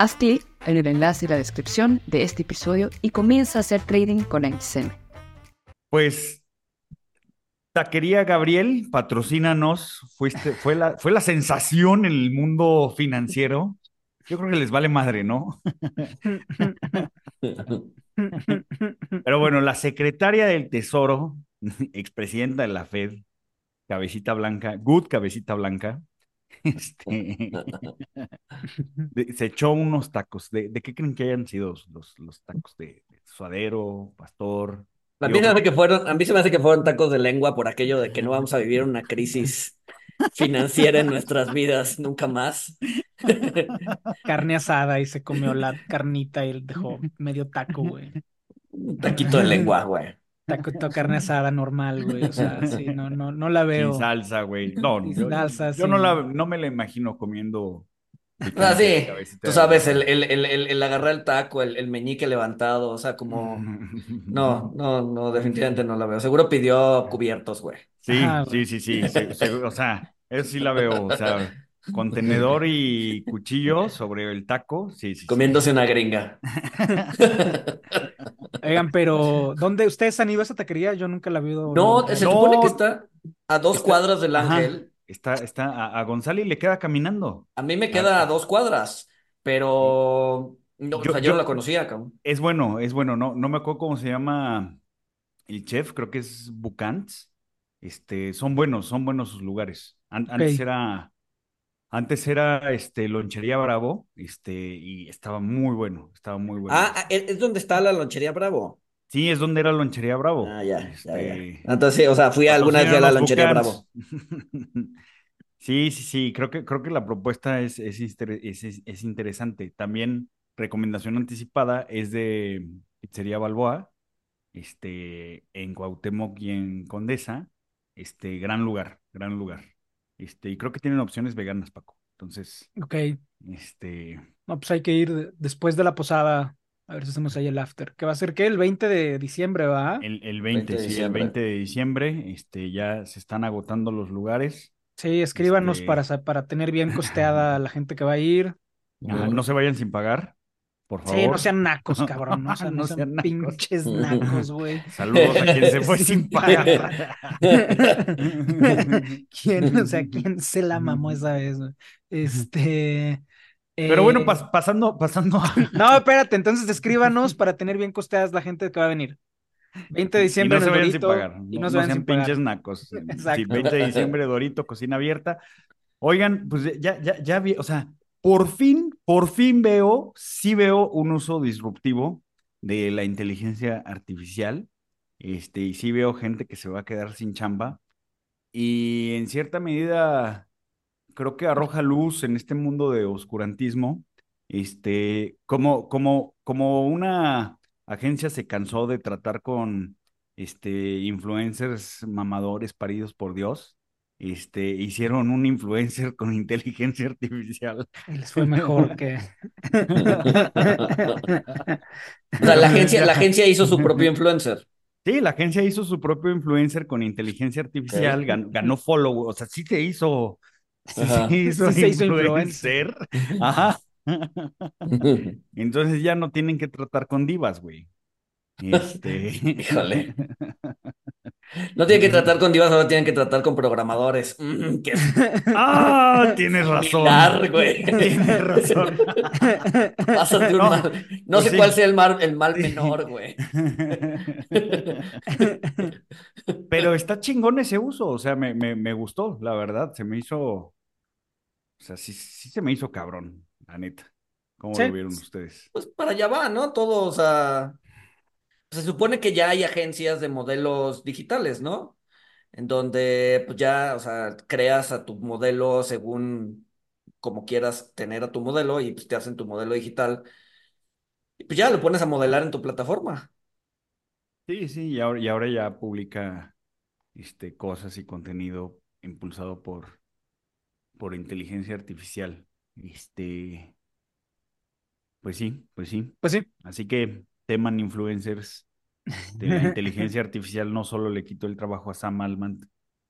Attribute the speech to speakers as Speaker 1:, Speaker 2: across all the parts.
Speaker 1: Haz clic en el enlace y la descripción de este episodio y comienza a hacer trading con XM.
Speaker 2: Pues, Taquería Gabriel, patrocínanos. Fuiste, fue, la, fue la sensación en el mundo financiero. Yo creo que les vale madre, ¿no? Pero bueno, la secretaria del Tesoro, expresidenta de la Fed, cabecita blanca, good cabecita blanca, este, se echó unos tacos. ¿De, qué creen que hayan sido los, los tacos? ¿De, suadero, pastor?
Speaker 3: A mí, se me hace que fueron, a mí se me hace que fueron tacos de lengua por aquello de que no vamos a vivir una crisis financiera en nuestras vidas nunca más.
Speaker 4: Carne asada y se comió la carnita y dejó medio taco, güey.
Speaker 3: Un taquito de lengua, güey.
Speaker 4: Taco, carne asada normal, güey. O sea, sí, no, no, no la veo.
Speaker 2: Sin salsa, güey. No, yo,
Speaker 4: salsa,
Speaker 2: yo no, la, no me la imagino comiendo.
Speaker 3: Ah, sí. Tú sabes, el, el, el, el, agarrar el taco, el, el meñique levantado, o sea, como. No, no, no, definitivamente no la veo. Seguro pidió cubiertos, güey.
Speaker 2: Sí, sí, sí, sí, O sea, eso sí la veo. O sea, contenedor y cuchillo sobre el taco. Sí, sí.
Speaker 3: Comiéndose una gringa.
Speaker 4: Oigan, pero ¿dónde ustedes han ido a esa taquería? Yo nunca la he visto.
Speaker 3: No, se supone que está a dos cuadras del Ángel.
Speaker 2: Está, está, a, González le queda caminando.
Speaker 3: A mí me queda a dos cuadras, pero no, yo, no la conocía, cabrón.
Speaker 2: Es bueno, es bueno, no, no me acuerdo cómo se llama el chef, creo que es Bucants. Este, son buenos, son buenos sus lugares. Antes era antes era este Lonchería Bravo, este, y estaba muy bueno, estaba muy bueno.
Speaker 3: Ah, ah ¿es donde está la Lonchería Bravo?
Speaker 2: Sí, es donde era Lonchería Bravo.
Speaker 3: Ah, ya, ya, este, Entonces, o sea, fui alguna vez a la Lonchería Bravo.
Speaker 2: sí, sí, sí, creo que, creo que la propuesta es, es, es, interesante. También, recomendación anticipada es de Pizzería Balboa, este, en Cuauhtémoc y en Condesa, este, gran lugar, gran lugar. Este, y creo que tienen opciones veganas, Paco. Entonces.
Speaker 4: Ok.
Speaker 2: Este.
Speaker 4: No, pues hay que ir después de la posada. A ver si hacemos ahí el after. ¿Qué va a ser qué? El 20 de diciembre, ¿va?
Speaker 2: El, el 20, sí, el 20 de diciembre. Este, ya se están agotando los lugares.
Speaker 4: Sí, escríbanos este para, para tener bien costeada la gente que va a ir.
Speaker 2: no se vayan sin pagar. Por favor.
Speaker 4: Sí, no sean nacos, cabrón. No, sean, no, sean, pinches nacos, güey.
Speaker 2: Saludos a quien se fue sin pagar.
Speaker 4: ¿Quién, o sea, quién se la mamó esa vez, güey? Este.
Speaker 2: Pero bueno, eh, pasando, pasando.
Speaker 4: No, espérate, entonces escríbanos para tener bien costeadas la gente que va a venir. 20 de diciembre.
Speaker 2: Y no se vayan sin pagar. Y no, se sean pinches nacos. Exacto. 20 de diciembre, Dorito, cocina abierta. Oigan, pues ya, ya, ya vi, o sea, por fin, por fin veo, sí veo un uso disruptivo de la inteligencia artificial. Este, y sí veo gente que se va a quedar sin chamba. Y en cierta medida, creo que arroja luz en este mundo de oscurantismo. Este, como, como, como una agencia se cansó de tratar con este, influencers mamadores paridos por Dios este, hicieron un influencer con inteligencia artificial.
Speaker 4: les fue mejor que.
Speaker 3: o sea, la agencia, la agencia hizo su propio influencer.
Speaker 2: Sí, la agencia hizo su propio influencer con inteligencia artificial, ganó, follow, o sea, sí se hizo, sí se hizo, se hizo influencer. Ajá. Entonces ya no tienen que tratar con divas, güey. Este...
Speaker 3: Híjole. No tienen que tratar con divas, ahora tienen que tratar con programadores. Mm,
Speaker 2: ah, tienes razón.
Speaker 3: güey.
Speaker 2: Tienes razón.
Speaker 3: Pásate un no, mal. No pues sé cuál sea el mal, el mal menor, güey.
Speaker 2: Pero está chingón ese uso, o sea, me, me, me gustó, la verdad. Se me hizo. O sea, sí, sí se me hizo cabrón, la neta. ¿Cómo lo vieron ustedes?
Speaker 3: Pues para allá va, ¿no? Todo, o sea se supone que ya hay agencias de modelos digitales, ¿no? En donde pues ya, o sea, creas a tu modelo según como quieras tener a tu modelo y pues te hacen tu modelo digital. Y pues ya lo pones a modelar en tu plataforma.
Speaker 2: Sí, sí, y ahora, y ahora ya publica este, cosas y contenido impulsado por, por inteligencia artificial. Este, pues sí, pues sí.
Speaker 4: Pues sí.
Speaker 2: Así que teman influencers de la inteligencia artificial no solo le quitó el trabajo a Sam Altman,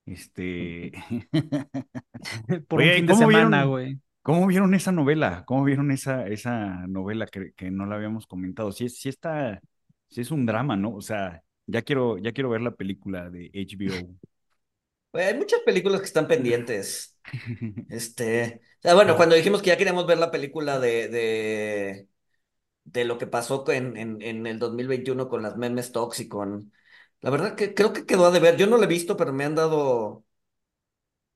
Speaker 2: este...
Speaker 4: Por un fin de semana, güey.
Speaker 2: ¿Cómo vieron esa novela? ¿Cómo vieron esa, esa novela que, que no la habíamos comentado? Si sí está, sí es un drama, ¿no? O sea, ya quiero, ya quiero ver la película de HBO.
Speaker 3: hay muchas películas que están pendientes. Este, o sea, bueno, cuando dijimos que ya queríamos ver la película de, de de lo que pasó en, en, en el 2021 con las memes talks y con... La verdad que creo que quedó a deber. Yo no lo he visto, pero me han dado...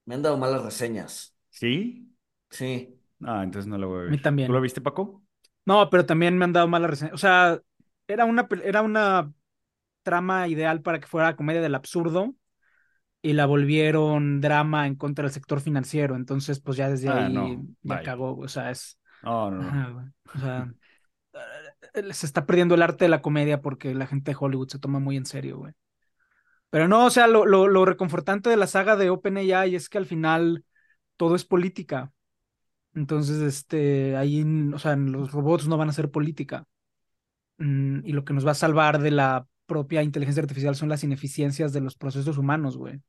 Speaker 3: Me han dado malas reseñas.
Speaker 2: ¿Sí?
Speaker 3: Sí.
Speaker 2: Ah, entonces no lo voy a ver.
Speaker 4: A mí también.
Speaker 2: ¿Tú lo viste, Paco?
Speaker 4: No, pero también me han dado malas reseñas. O sea, era una, era una trama ideal para que fuera comedia del absurdo y la volvieron drama en contra del sector financiero. Entonces, pues ya desde ah, ahí me cagó. O sea, es.
Speaker 2: no, no.
Speaker 4: o sea, se está perdiendo el arte de la comedia porque la gente de Hollywood se toma muy en serio, güey. Pero no, o sea, lo, lo, reconfortante de la saga de OpenAI es que al final todo es política. Entonces, este, ahí, o sea, los robots no van a ser política. Mm, y lo que nos va a salvar de la propia inteligencia artificial son las ineficiencias de los procesos humanos, güey.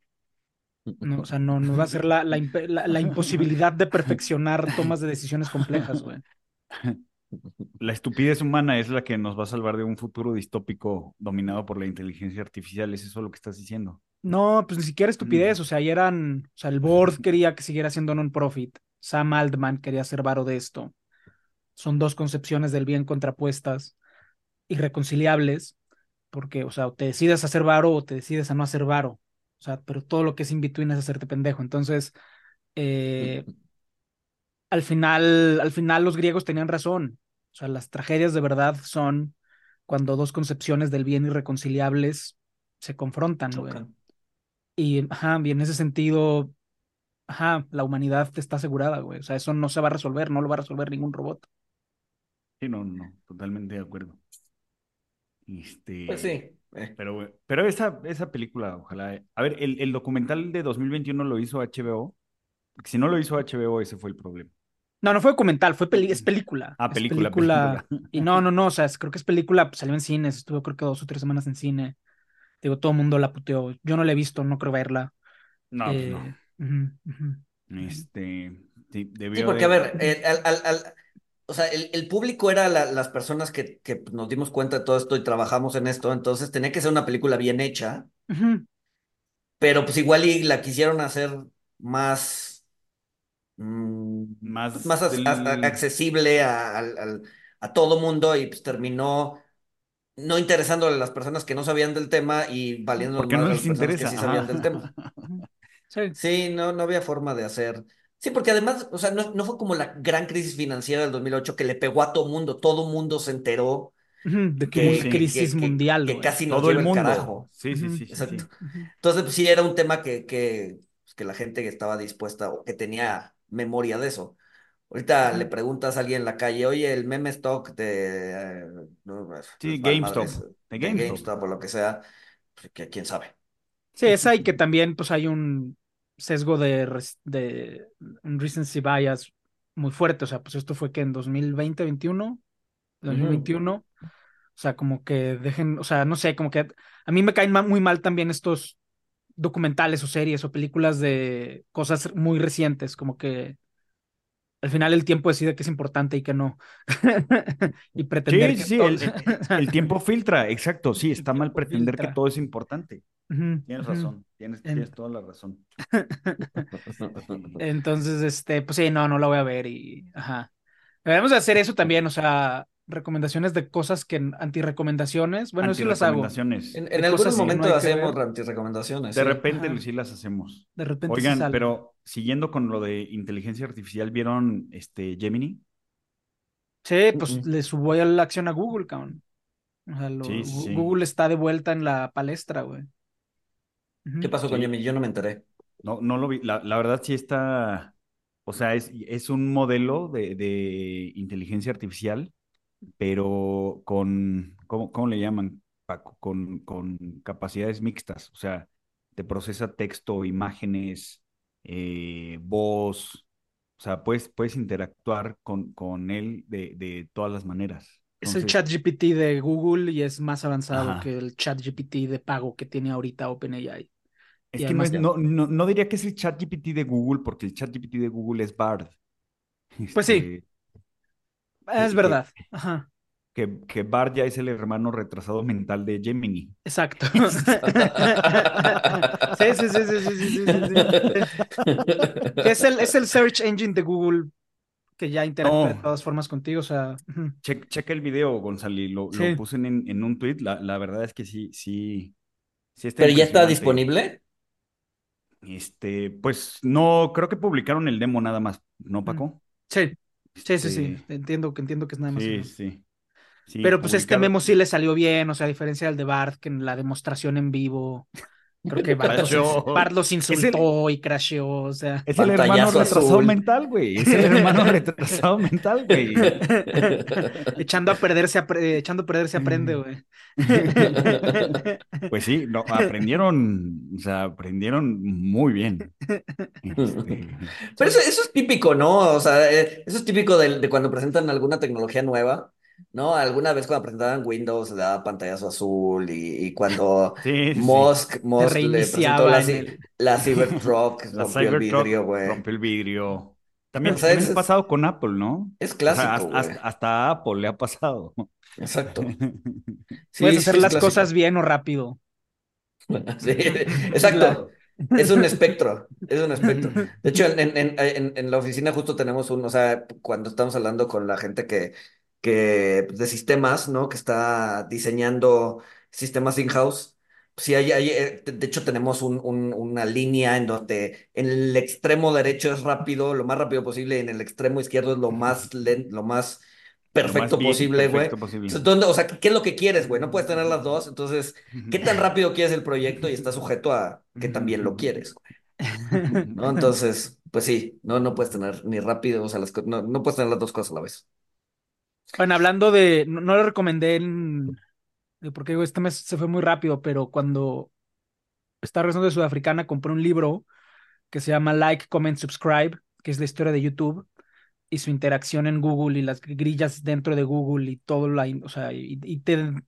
Speaker 4: No, o sea, no, no va a ser la, la, la imposibilidad de perfeccionar tomas de decisiones complejas, güey.
Speaker 2: La estupidez humana es la que nos va a salvar de un futuro distópico dominado por la inteligencia artificial. ¿Es eso lo que estás diciendo?
Speaker 4: No, pues ni siquiera estupidez. Mm. O sea, ahí eran. O sea, el board quería que siguiera siendo non-profit. Sam Altman quería ser varo de esto. Son dos concepciones del bien contrapuestas, irreconciliables, porque, o sea, o te decides a hacer varo o te decides a no hacer varo. O sea, pero todo lo que es in between es hacerte pendejo. Entonces, eh, al final, al final los griegos tenían razón. O sea, las tragedias de verdad son cuando dos concepciones del bien irreconciliables se confrontan, güey. Y, ajá, y en ese sentido, ajá, la humanidad está asegurada, güey. O sea, eso no se va a resolver, no lo va a resolver ningún robot.
Speaker 2: Sí, no, no, totalmente de acuerdo. Este,
Speaker 3: pues sí.
Speaker 2: Eh. Pero, pero esa, esa película, ojalá. A ver, el, el documental de 2021 lo hizo HBO. Si no lo hizo HBO, ese fue el problema.
Speaker 4: No, no fue documental, fue es película.
Speaker 2: Ah, película,
Speaker 4: Y no, no, no, o sea, creo que es película, pues, salió en cines, estuvo creo que dos o tres semanas en cine. Digo, todo el mundo la puteó. Yo no la he visto, no creo verla.
Speaker 2: No, pues no. Eh, este, sí,
Speaker 3: sí porque a ver, eh, al, o sea, el, público era las personas que, que, nos dimos cuenta de todo esto y trabajamos en esto, entonces tenía que ser una película bien hecha, pero pues igual y la quisieron hacer más Mm, más, más accesible a, a, todo mundo y pues terminó no interesándole a las personas que no sabían del tema y valiendo
Speaker 2: Porque no les interesa.
Speaker 3: que sí sabían del tema. sí, no, no había forma de hacer. Sí, porque además, o sea, no, no, fue como la gran crisis financiera del 2008 que le pegó a todo mundo, todo mundo se enteró.
Speaker 4: De que, sí, crisis mundial.
Speaker 3: Que, casi nos todo el mundo. carajo.
Speaker 2: Sí, sí, sí.
Speaker 3: Exacto. Entonces, pues, sí, era un tema que, que, pues, que la gente que estaba dispuesta o que tenía memoria de eso. Ahorita le preguntas a alguien en la calle, oye, el meme stock de...
Speaker 2: Eh, pues, sí, GameStop.
Speaker 3: De, GameStop. o lo que sea, pues, que quién sabe.
Speaker 4: Sí, es ahí que también pues hay un sesgo de, de un recency bias muy fuerte. O sea, pues esto fue que en 2020, 21, 2021. O sea, como que dejen, o sea, no sé, como que a mí me caen muy mal también estos documentales o series o películas de cosas muy recientes, como que al final el tiempo decide que es importante y que no. y pretender
Speaker 2: sí, que sí, el, tiempo filtra, exacto, sí, está mal pretender que todo es importante. tienes razón, tienes, tienes, toda la razón.
Speaker 4: Entonces, este, pues sí, no, no la voy a ver y, ajá. Debemos de hacer eso también, o sea, recomendaciones de cosas que anti-recomendaciones. Bueno, sí las hago.
Speaker 3: En, en algunos momentos hacemos anti-recomendaciones.
Speaker 2: De repente sí las hacemos. De repente Oigan, pero siguiendo con lo de inteligencia artificial, ¿vieron este Gemini?
Speaker 4: Sí, pues le subo la acción a Google, cabrón. O sea, Google está de vuelta en la palestra, güey.
Speaker 3: ¿Qué pasó con Gemini? Yo no me enteré.
Speaker 2: No, no lo vi. La, la verdad sí está. O sea, es, es un modelo de, de inteligencia artificial pero con, ¿cómo, cómo le llaman, Paco? Con, con capacidades mixtas, o sea, te procesa texto, imágenes, eh, voz, o sea, puedes, puedes interactuar con, con él de, de todas las maneras.
Speaker 4: es el chat GPT de Google y es más avanzado que el chat GPT de pago que tiene ahorita OpenAI.
Speaker 2: Es que no, no, no, diría que es el chat GPT de Google, porque el chat GPT de Google es Bard.
Speaker 4: Pues sí, es verdad. Ajá.
Speaker 2: Que, que Bart ya es el hermano retrasado mental de Gemini.
Speaker 4: Exacto. sí, sí, sí, sí, sí, sí, Es el, es el search engine de Google que ya interactúa de todas formas contigo, o sea.
Speaker 2: checa el video, Gonzalo, lo, lo puse en, en, un tweet. La, la, verdad es que sí, sí.
Speaker 3: sí está ¿Pero ya está disponible?
Speaker 2: Este, pues no, creo que publicaron el demo nada más, ¿no, Paco?
Speaker 4: Sí. Sí, sí, sí. Este, entiendo, que entiendo que es nada más.
Speaker 2: Sí, sí.
Speaker 4: Pero pues este memo sí le salió bien, o sea, a diferencia del de Bart, que en la demostración en vivo Creo que Bart los, insultó y crasheó, o sea.
Speaker 2: Es el hermano retrasado mental, güey. Es el hermano retrasado mental, güey.
Speaker 4: Echando a perderse, echando a perderse aprende, güey.
Speaker 2: Pues sí, aprendieron, o sea, aprendieron muy bien. Este,
Speaker 3: Pero eso, eso, es típico, ¿no? O sea, eh, eso es típico de, de cuando presentan alguna tecnología nueva ¿no? Alguna vez cuando presentaban Windows le daba pantallazo azul y, cuando Musk, le presentó la, la Cybertruck, rompió el vidrio, güey.
Speaker 2: Rompió el vidrio. También, ha pasado con Apple, ¿no?
Speaker 3: Es clásico,
Speaker 2: hasta, Apple le ha pasado.
Speaker 3: Exacto.
Speaker 4: Puedes hacer las cosas bien o rápido.
Speaker 3: sí, exacto. Es un espectro, es un espectro. De hecho, en, en, en, en, la oficina justo tenemos un, o sea, cuando estamos hablando con la gente que que, de sistemas, ¿no? Que está diseñando sistemas in-house. Sí, hay, hay, eh, de hecho tenemos un, una línea en donde en el extremo derecho es rápido, lo más rápido posible, y en el extremo izquierdo es lo más lento, lo más perfecto posible, güey. o sea, ¿qué es lo que quieres, güey? No puedes tener las dos, entonces, ¿qué tan rápido quieres el proyecto? Y está sujeto a que también lo quieres, güey. ¿No? Entonces, pues sí, no, no puedes tener ni rápido, o sea, las, no, no puedes tener las dos cosas a la vez.
Speaker 4: Bueno, hablando de, no, lo recomendé en, porque este mes se fue muy rápido, pero cuando estaba regresando de Sudafricana compré un libro que se llama Like, Comment, Subscribe, que es la historia de YouTube y su interacción en Google y las grillas dentro de Google y todo la, o sea, y, te, no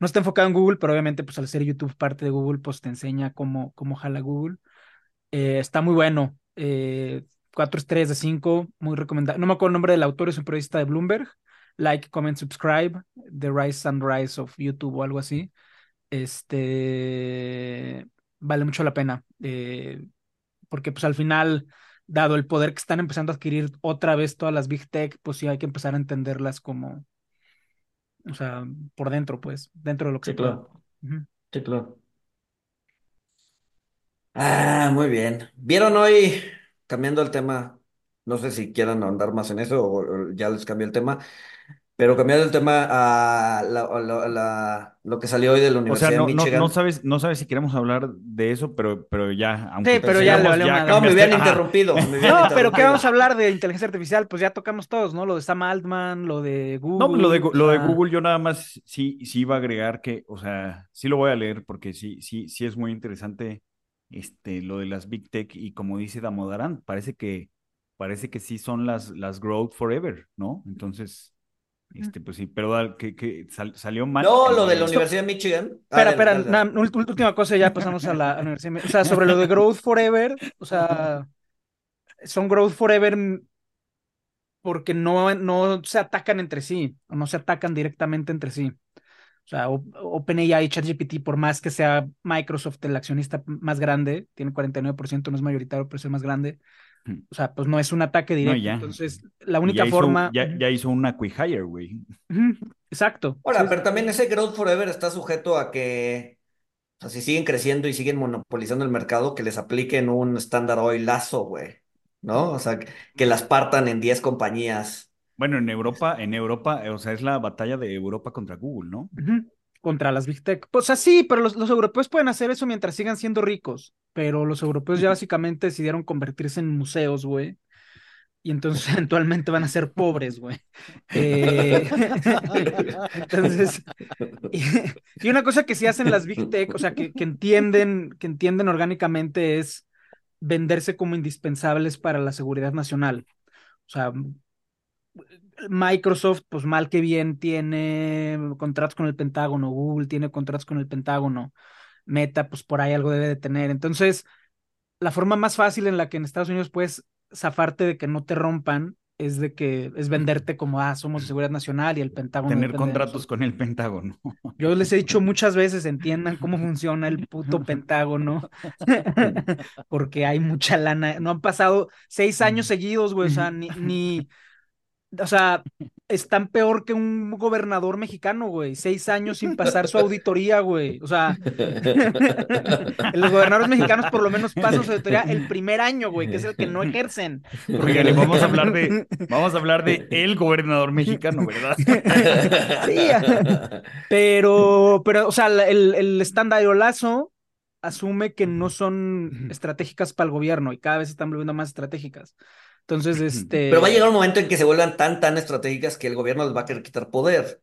Speaker 4: está enfocado en Google, pero obviamente pues al ser YouTube parte de Google, pues te enseña cómo, cómo jala Google. Eh, está muy bueno. Eh, cuatro estrellas de cinco, muy recomendado. No me acuerdo el nombre del autor, es un periodista de Bloomberg like, comment, subscribe, The Rise and Rise of YouTube o algo así. Este vale mucho la pena. Eh, porque pues al final, dado el poder que están empezando a adquirir otra vez todas las Big Tech, pues sí hay que empezar a entenderlas como, o sea, por dentro, pues, dentro de lo que
Speaker 3: sí, claro. Sí, claro. Ah, muy bien. ¿Vieron hoy, cambiando el tema, no sé si quieran andar más en eso o ya les cambió el tema, pero cambiando el tema a la, lo que salió hoy de la Universidad
Speaker 2: no,
Speaker 3: de Michigan.
Speaker 2: No, sabes, no sabes si queremos hablar de eso, pero, pero ya.
Speaker 4: Aunque sí, pero ya,
Speaker 3: No, me habían interrumpido.
Speaker 4: no, pero ¿qué vamos a hablar de inteligencia artificial? Pues ya tocamos todos, ¿no? Lo de Sam Altman, lo de Google.
Speaker 2: No, lo de, lo de Google yo nada más sí, sí iba a agregar que, o sea, sí lo voy a leer porque sí, sí, sí es muy interesante este, lo de las Big Tech y como dice Damodaran, parece que, parece que sí son las, las growth forever, ¿no? Entonces este, pues sí, pero que, que salió mal.
Speaker 3: No, lo de la Universidad de Michigan.
Speaker 4: Espera, espera, última cosa, ya pasamos a la Universidad. O sea, sobre lo de Growth Forever, o sea, son Growth Forever porque no, no se atacan entre sí, o no se atacan directamente entre sí. O sea, OpenAI y ChatGPT, por más que sea Microsoft el accionista más grande, tiene 49%, no es mayoritario, pero es el más grande. O sea, pues no es un ataque directo. Entonces, la única forma.
Speaker 2: ya, ya, hizo una hire, güey.
Speaker 4: Exacto.
Speaker 3: Ahora, pero también ese Growth Forever está sujeto a que, o sea, si siguen creciendo y siguen monopolizando el mercado, que les apliquen un estándar hoy lazo, güey. ¿no? O sea, que las partan en 10 compañías.
Speaker 2: Bueno, en Europa, en Europa, o sea, es la batalla de Europa contra Google, ¿no?
Speaker 4: Contra las Big Tech. Pues, o sea, sí, pero los, europeos pueden hacer eso mientras sigan siendo ricos. Pero los europeos ya básicamente decidieron convertirse en museos, güey. Y entonces eventualmente van a ser pobres, güey. Eh, entonces, y, una cosa que sí hacen las Big Tech, o sea, que, que entienden, que entienden orgánicamente es venderse como indispensables para la seguridad nacional. O sea, Microsoft, pues mal que bien, tiene contratos con el Pentágono, Google tiene contratos con el Pentágono, Meta, pues por ahí algo debe de tener. Entonces, la forma más fácil en la que en Estados Unidos puedes zafarte de que no te rompan es de que es venderte como, ah, somos de seguridad nacional y el Pentágono.
Speaker 2: Tener contratos con el Pentágono.
Speaker 4: Yo les he dicho muchas veces, entiendan cómo funciona el puto Pentágono, porque hay mucha lana. No han pasado seis años seguidos, güey, o sea, ni, ni, o sea, están peor que un gobernador mexicano, güey. Seis años sin pasar su auditoría, güey. O sea, los gobernadores mexicanos por lo menos pasan su auditoría el primer año, güey, que es el que no ejercen.
Speaker 2: Oigan, vamos a hablar de, vamos a hablar de el gobernador mexicano, ¿verdad?
Speaker 4: sí, pero, pero, o sea, el, el estándar Lazo asume que no son estratégicas para el gobierno y cada vez están volviendo más estratégicas. Entonces, este.
Speaker 3: Pero va a llegar un momento en que se vuelvan tan, tan estratégicas que el gobierno les va a querer quitar poder.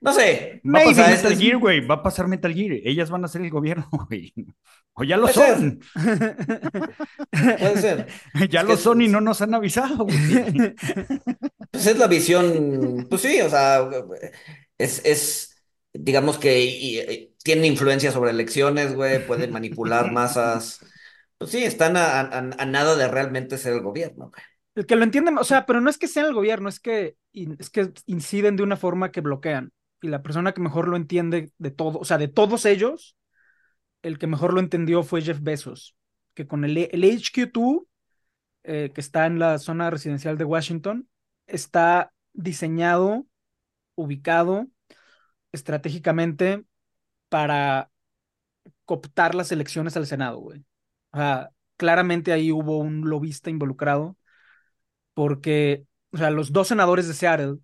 Speaker 3: No sé.
Speaker 2: Va a pasar Metal Gear, güey. Va a pasar Metal Gear. Ellas van a ser el gobierno, güey. O ya lo son.
Speaker 3: Puede ser.
Speaker 2: ya lo son y no nos han avisado, güey.
Speaker 3: Pues es la visión. Pues sí, o sea, es, es digamos que tienen influencia sobre elecciones, güey. Pueden manipular masas. Pues sí, están a, nada de realmente ser el gobierno.
Speaker 4: El que lo entienden, o sea, pero no es que sean el gobierno, es que, es que inciden de una forma que bloquean. Y la persona que mejor lo entiende de todo, o sea, de todos ellos, el que mejor lo entendió fue Jeff Bezos, que con el, el HQ2, eh, que está en la zona residencial de Washington, está diseñado, ubicado estratégicamente para cooptar las elecciones al Senado, güey. O sea, claramente ahí hubo un lobista involucrado porque, o sea, los dos senadores de Seattle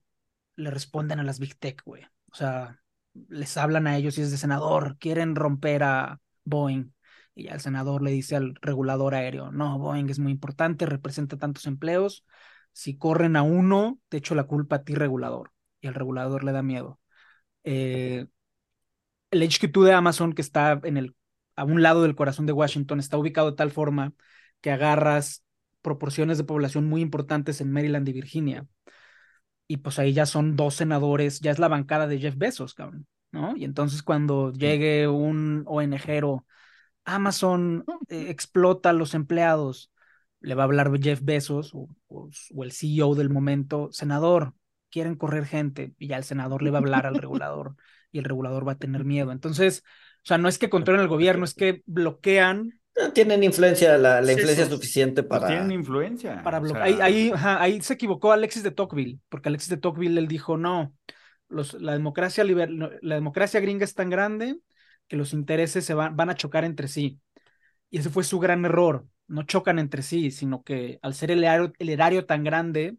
Speaker 4: le responden a las Big Tech, güey. O sea, les hablan a ellos y es de senador, quieren romper a Boeing. Y ya el senador le dice al regulador aéreo, no, Boeing es muy importante, representa tantos empleos. Si corren a uno, te echo la culpa a ti, regulador. Y al regulador le da miedo. Eh, el HQ2 de Amazon, que está en el a un lado del corazón de Washington, está ubicado de tal forma que agarras proporciones de población muy importantes en Maryland y Virginia. Y pues ahí ya son dos senadores, ya es la bancada de Jeff Bezos, cabrón, ¿no? Y entonces cuando llegue un ONGero, Amazon eh, explota a los empleados, le va a hablar Jeff Bezos o, o, el CEO del momento, senador, quieren correr gente, y ya el senador le va a hablar al regulador y el regulador va a tener miedo. Entonces, o sea, no es que controlen el gobierno, es que bloquean.
Speaker 3: tienen influencia, la, influencia suficiente para.
Speaker 2: tienen influencia.
Speaker 4: Para bloquear. ahí, ahí, se equivocó Alexis de Tocqueville, porque Alexis de Tocqueville él dijo: no, los, la, democracia la democracia gringa es tan grande que los intereses se van, van a chocar entre sí. Y ese fue su gran error. No chocan entre sí, sino que al ser el erario, el erario tan grande,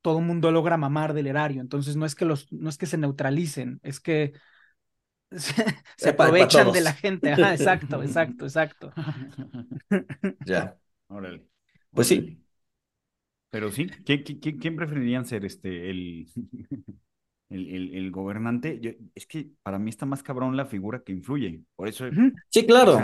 Speaker 4: todo el mundo logra mamar del erario. Entonces no es que los, no es que se neutralicen, es que se, aprovechan de la gente. exacto, exacto, exacto.
Speaker 3: Ya. Pues sí.
Speaker 2: Pero sí, ¿quién, preferirían ser este el, el, gobernante? es que para mí está más cabrón la figura que influye. Por eso.
Speaker 3: Sí, claro.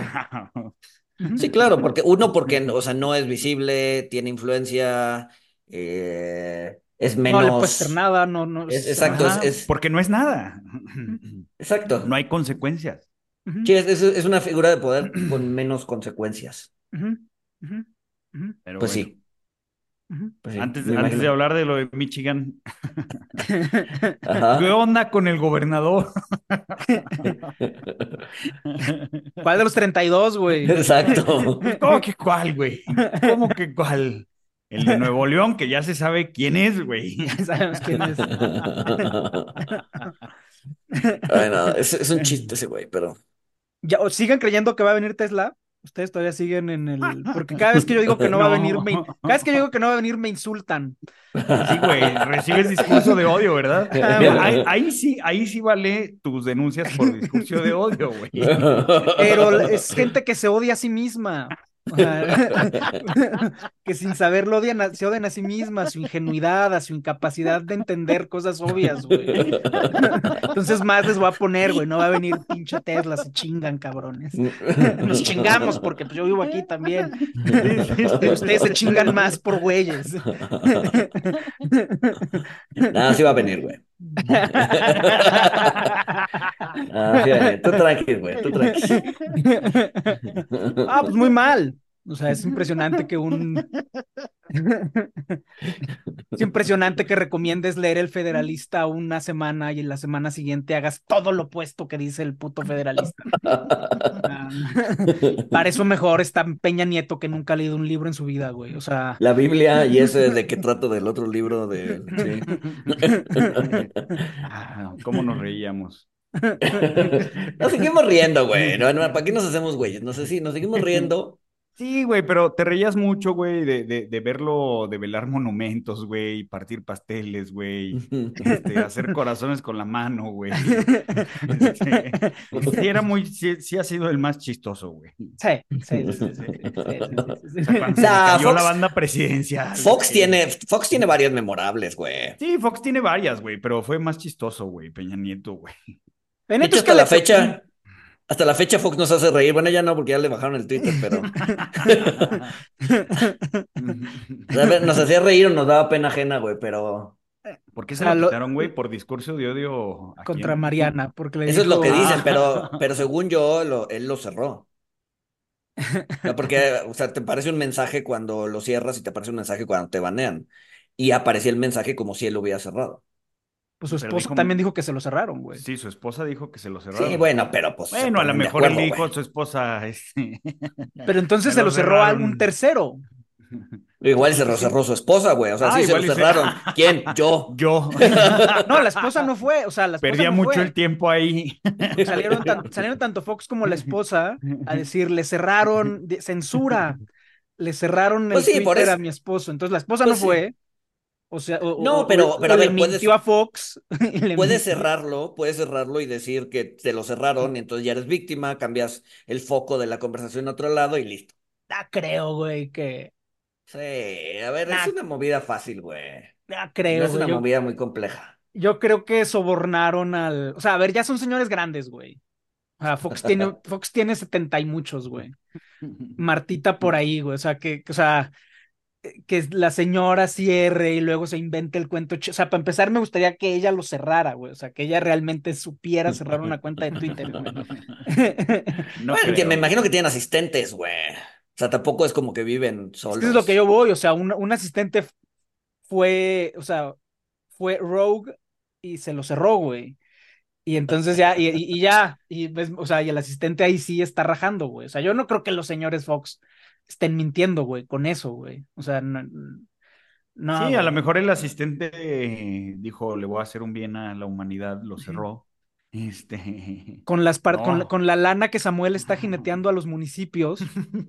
Speaker 3: sí, claro, porque uno, porque o sea, no es visible, tiene influencia. Eh, es menos. No le
Speaker 4: puede ser nada, no, no.
Speaker 3: exacto, es,
Speaker 2: Porque no es nada.
Speaker 3: Exacto.
Speaker 2: No hay consecuencias.
Speaker 3: Sí, es, una figura de poder con menos consecuencias.
Speaker 2: Pero
Speaker 3: pues sí.
Speaker 2: Pues antes, antes de hablar de lo de Michigan, ¿qué onda con el gobernador?
Speaker 4: ¿Cuál de los 32, güey?
Speaker 3: Exacto.
Speaker 2: ¿Cómo que cuál, güey? ¿Cómo que cuál? El de Nuevo León, que ya se sabe quién es, güey.
Speaker 4: Ya sabemos quién es.
Speaker 3: bueno, es, es un chiste ese güey, pero.
Speaker 4: Ya, o sigan creyendo que va a venir Tesla. Ustedes todavía siguen en el. Porque cada vez que yo digo que no va a venir, me... cada vez que yo digo que no va a venir, me insultan.
Speaker 2: Sí, güey, recibes discurso de odio, ¿verdad? ahí, ahí, sí, ahí sí vale tus denuncias por discurso de odio, güey.
Speaker 4: Pero es gente que se odia a sí misma. que sin saberlo odian se odian a sí misma, a su ingenuidad, a su incapacidad de entender cosas obvias, güey. Entonces más les voy a poner, güey, no va a venir pinche Tesla, se chingan, cabrones. Nos chingamos porque pues, yo vivo aquí también. Ustedes se chingan más por güeyes.
Speaker 3: Nada, sí va a venir, güey. Ah, tú tranquilo, güey, tú tranquilo.
Speaker 4: Ah, pues muy mal. O sea, es impresionante que un. es impresionante que recomiendes leer El Federalista una semana y en la semana siguiente hagas todo lo opuesto que dice el puto federalista. para eso mejor está Peña Nieto que nunca ha leído un libro en su vida, güey. O sea.
Speaker 3: La Biblia y ese de que trato del otro libro de.
Speaker 2: Ah, ¿Cómo nos reíamos?
Speaker 3: nos seguimos riendo, güey. ¿Para qué nos hacemos güeyes? No sé si nos seguimos riendo
Speaker 2: Sí, güey, pero te reías mucho, güey, de, de, de verlo, de velar monumentos, güey, partir pasteles, güey, este, hacer corazones con la mano, güey. Sí, era muy, sí, ha sido el más chistoso, güey.
Speaker 4: Sí, sí, sí, sí.
Speaker 2: cayó la banda presidencial.
Speaker 3: Fox tiene, Fox tiene varias memorables, güey.
Speaker 2: Sí, Fox tiene varias, güey, pero fue más chistoso, güey, Peña Nieto, güey.
Speaker 3: De hecho, hasta la fecha, hasta la fecha Fox nos hace reír. Bueno, ya no, porque ya le bajaron el Twitter, pero. nos hacía reír o nos daba pena ajena, güey, pero.
Speaker 2: ¿Por qué se lo quitaron, güey? Por discurso de odio.
Speaker 4: Contra Mariana, porque le
Speaker 3: Eso es lo que dicen, pero, pero según yo, lo, él lo cerró. porque, o sea, te parece un mensaje cuando lo cierras y te aparece un mensaje cuando te banean. Y aparecía el mensaje como si él lo hubiera cerrado.
Speaker 4: Pues su esposa también dijo que se lo cerraron, güey.
Speaker 2: Sí, su esposa dijo que se lo cerraron.
Speaker 3: Sí, bueno, pero pues.
Speaker 2: Bueno, a lo mejor él dijo su esposa. Este...
Speaker 4: Pero entonces se lo, cerró a algún tercero.
Speaker 3: Igual se lo cerró su esposa, güey. O sea, ah, sí se lo cerraron. ¿Quién? Yo.
Speaker 2: Yo.
Speaker 4: no, la esposa no fue. O sea, la esposa
Speaker 2: Perdía mucho el tiempo ahí.
Speaker 4: Salieron, salieron, tanto Fox como la esposa a decir, le cerraron censura. Le cerraron el pues Twitter a mi esposo. Entonces la esposa pues no fue. O sea,
Speaker 3: no, pero, pero a ver,
Speaker 4: puedes, a Fox.
Speaker 3: puedes cerrarlo, puedes cerrarlo y decir que te lo cerraron y entonces ya eres víctima, cambias el foco de la conversación a otro lado y listo.
Speaker 4: Ah, creo, güey, que.
Speaker 3: Sí, a ver, es una movida fácil, güey.
Speaker 4: Ah, creo.
Speaker 3: No es una movida muy compleja.
Speaker 4: Yo creo que sobornaron al. O sea, a ver, ya son señores grandes, güey. O sea, Fox tiene, Fox tiene setenta y muchos, güey. Martita por ahí, güey. O sea, que, o sea, que la señora cierre y luego se invente el cuento. O sea, para empezar, me gustaría que ella lo cerrara, güey. O sea, que ella realmente supiera cerrar una cuenta de Twitter, güey.
Speaker 3: no me imagino que tienen asistentes, güey. O sea, tampoco es como que viven solos.
Speaker 4: Es, lo que yo voy. O sea, un, asistente fue, o sea, fue Rogue y se lo cerró, güey. Y entonces ya, y, ya, y o sea, y el asistente ahí sí está rajando, güey. O sea, yo no creo que los señores Fox estén mintiendo, güey, con eso, güey. O sea, no.
Speaker 2: sí, a lo mejor el asistente dijo, le voy a hacer un bien a la humanidad, lo cerró. Este.
Speaker 4: Con, las con, la, lana que Samuel está jineteando a los municipios,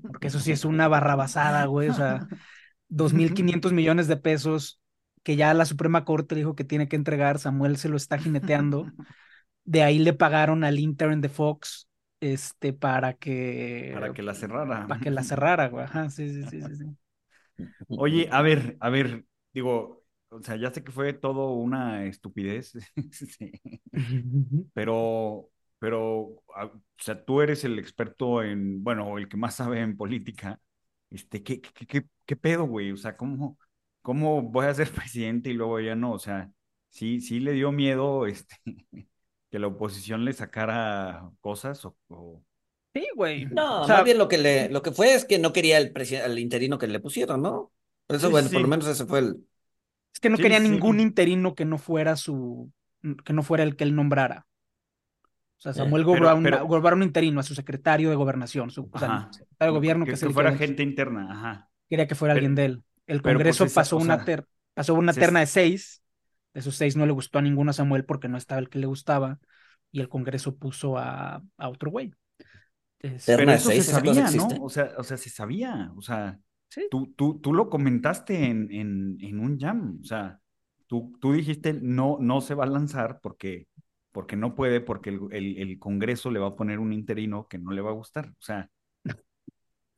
Speaker 4: porque eso sí es una barrabasada, güey. O sea, 2.500 millones de pesos que ya la Suprema Corte dijo que tiene que entregar, Samuel se lo está jineteando. De ahí le pagaron al intern de Fox este, para que...
Speaker 2: Para que la cerrara.
Speaker 4: Para que la cerrara, güey. Ajá, sí, sí, sí, sí.
Speaker 2: Oye, a ver, a ver, digo, o sea, ya sé que fue todo una estupidez, sí. pero, pero, o sea, tú eres el experto en, bueno, el que más sabe en política, este, ¿qué, qué, qué, qué pedo, güey? O sea, ¿cómo, ¿cómo voy a ser presidente y luego ya no? O sea, sí, sí le dio miedo, este, que la oposición le sacara cosas o...
Speaker 4: Sí, güey.
Speaker 3: No, más bien lo que le, lo que fue es que no quería el, el interino que le pusieron, ¿no? Eso, bueno, por lo menos ese fue el.
Speaker 4: Es que no quería ningún interino que no fuera su. que no fuera el que él nombrara. O sea, Samuel eh, un interino a su secretario de gobernación, su o sea, secretario de gobierno
Speaker 2: que,
Speaker 4: que,
Speaker 2: fuera gente interna, ajá.
Speaker 4: Quería que fuera alguien de él. El pues, Congreso pasó, una pasó una terna de seis. Esos seis no le gustó a ninguno a Samuel porque no estaba el que le gustaba. Y el Congreso puso a, a otro güey.
Speaker 2: Pero eso se sabía, ¿no? O sea, o sea, se sabía. O sea, tú, tú, tú lo comentaste en, en, en un jam. O sea, tú, tú dijiste no, no se va a lanzar porque porque no puede, porque el, el, Congreso le va a poner un interino que no le va a gustar. O sea.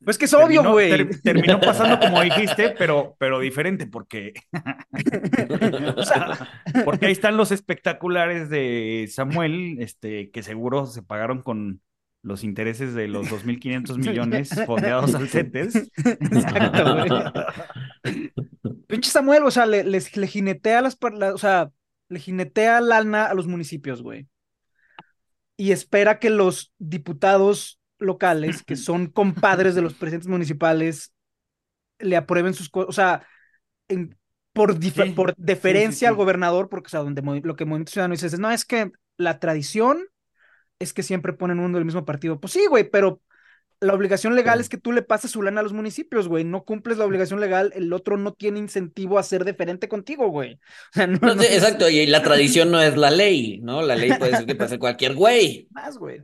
Speaker 4: Pues que es obvio, güey.
Speaker 2: terminó pasando como dijiste, pero, pero diferente, porque. o sea, porque ahí están los espectaculares de Samuel, este, que seguro se pagaron con los intereses de los 2.500 millones fondeados al CETES. Exacto,
Speaker 4: güey. Pinche Samuel, o sea, le, les, le jinetea las, o sea, le jinetea lana a los municipios, güey. Y espera que los diputados locales, que son compadres de los presidentes municipales, le aprueben sus cosas. O sea, por, por deferencia al gobernador, porque o sea, donde lo que Movimiento Ciudadano dice es, no, es que la tradición es que siempre ponen uno del mismo partido. Pues sí, güey, pero la obligación legal es que tú le pases su lana a los municipios, güey. No cumples la obligación legal, el otro no tiene incentivo a ser deferente contigo, güey.
Speaker 3: exacto, y la tradición no es la ley, ¿no? La ley puede ser que pase cualquier güey.
Speaker 4: Más, güey.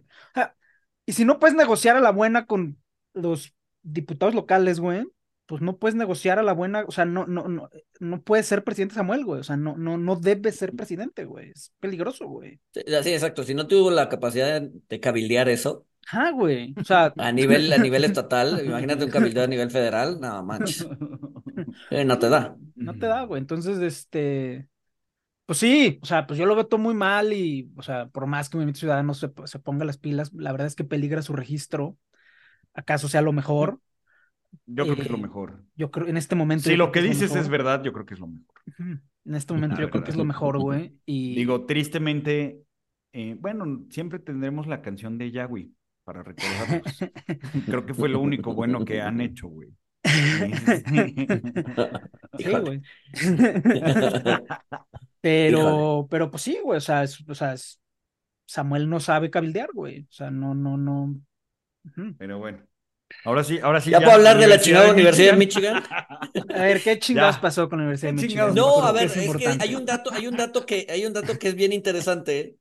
Speaker 4: Y si no puedes negociar a la buena con los diputados locales, güey, pues no puedes negociar a la buena, o sea, no, no, no, no puedes ser presidente Samuel, güey. O sea, no, no, no debes ser presidente, güey. Es peligroso, güey.
Speaker 3: Sí, exacto. Si no tuvo la capacidad de cabildear eso,
Speaker 4: Ah, güey. O sea.
Speaker 3: A nivel, a nivel estatal, imagínate un cabildo a nivel federal, no manches. Eh, no te da.
Speaker 4: No te da, güey. Entonces, este. Pues sí, o sea, pues yo lo veo todo muy mal y, o sea, por más que Movimiento Ciudadano se, se ponga las pilas, la verdad es que peligra su registro. ¿Acaso sea lo mejor?
Speaker 2: Yo creo que es lo eh, mejor.
Speaker 4: Yo creo, en este momento.
Speaker 2: Si lo que, dices es, verdad, yo creo que es lo mejor.
Speaker 4: En este momento yo creo que es lo mejor, güey. Y...
Speaker 2: Digo, tristemente, eh, bueno, siempre tendremos la canción de Yahweh para recordarlos. Creo que fue lo único bueno que han hecho, güey.
Speaker 4: Sí, güey. pero, pero pues sí, güey, o sea, o sea, Samuel no sabe cabildear, güey. O sea, no, no, no.
Speaker 2: Pero bueno. Ahora sí, ahora sí.
Speaker 3: ¿Ya, puedo hablar de la chingada Universidad de Michigan?
Speaker 4: A ver, ¿qué chingados pasó con la Universidad de Michigan?
Speaker 3: No, a ver, es, que hay un dato, hay un dato que, hay un dato que es bien interesante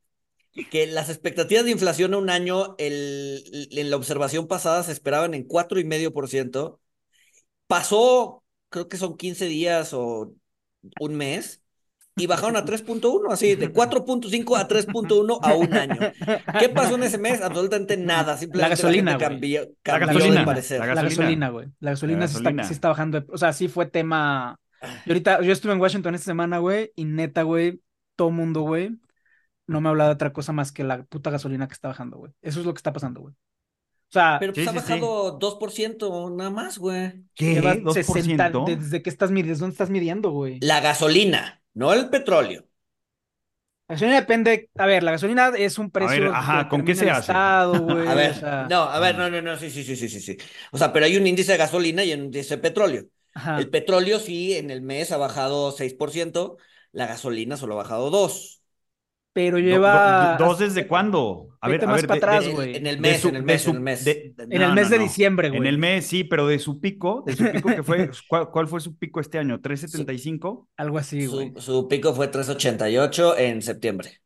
Speaker 3: que las expectativas de inflación a un año, el, en la observación pasada se esperaban en 4,5%. Pasó, creo que son 15 días o un mes, y bajaron a 3.1, así, de 4.5 a 3.1 a un año. ¿Qué pasó en ese mes? Absolutamente nada. Simplemente la gasolina, cambió,
Speaker 4: la gasolina, de parecer. La gasolina, güey. La gasolina, sí, está, sí está bajando. O sea, sí fue tema. Y ahorita, yo estuve en Washington esta semana, güey, y neta, güey, todo mundo, güey, no me habla de otra cosa más que la puta gasolina que está bajando, güey. Eso es lo que está pasando, güey. Sea,
Speaker 3: pero pues ha bajado 2% nada más, güey.
Speaker 4: ¿Qué? ¿2%? ¿Desde qué estás midiendo? ¿Dónde estás midiendo, güey?
Speaker 3: La gasolina, no el petróleo.
Speaker 4: La gasolina depende, a ver, la gasolina es un precio.
Speaker 2: ajá, ¿con qué se hace? a
Speaker 3: ver, no, a ver, no, no, no, sí, sí, sí, sí, sí. O sea, pero hay un índice de gasolina y un índice de petróleo. El petróleo sí, en el mes ha bajado 6%, la gasolina solo ha bajado 2%
Speaker 4: pero lleva.
Speaker 2: ¿Dos desde cuándo?
Speaker 4: A ver, a ver. para atrás, güey.
Speaker 3: En el mes, en el mes, en el mes.
Speaker 4: en el mes de diciembre, güey.
Speaker 2: En el mes, sí, pero de su pico, de su pico que fue, ¿cuál, fue su pico este año? ¿375?
Speaker 4: Algo así,
Speaker 3: güey. Su, pico fue 388 en septiembre.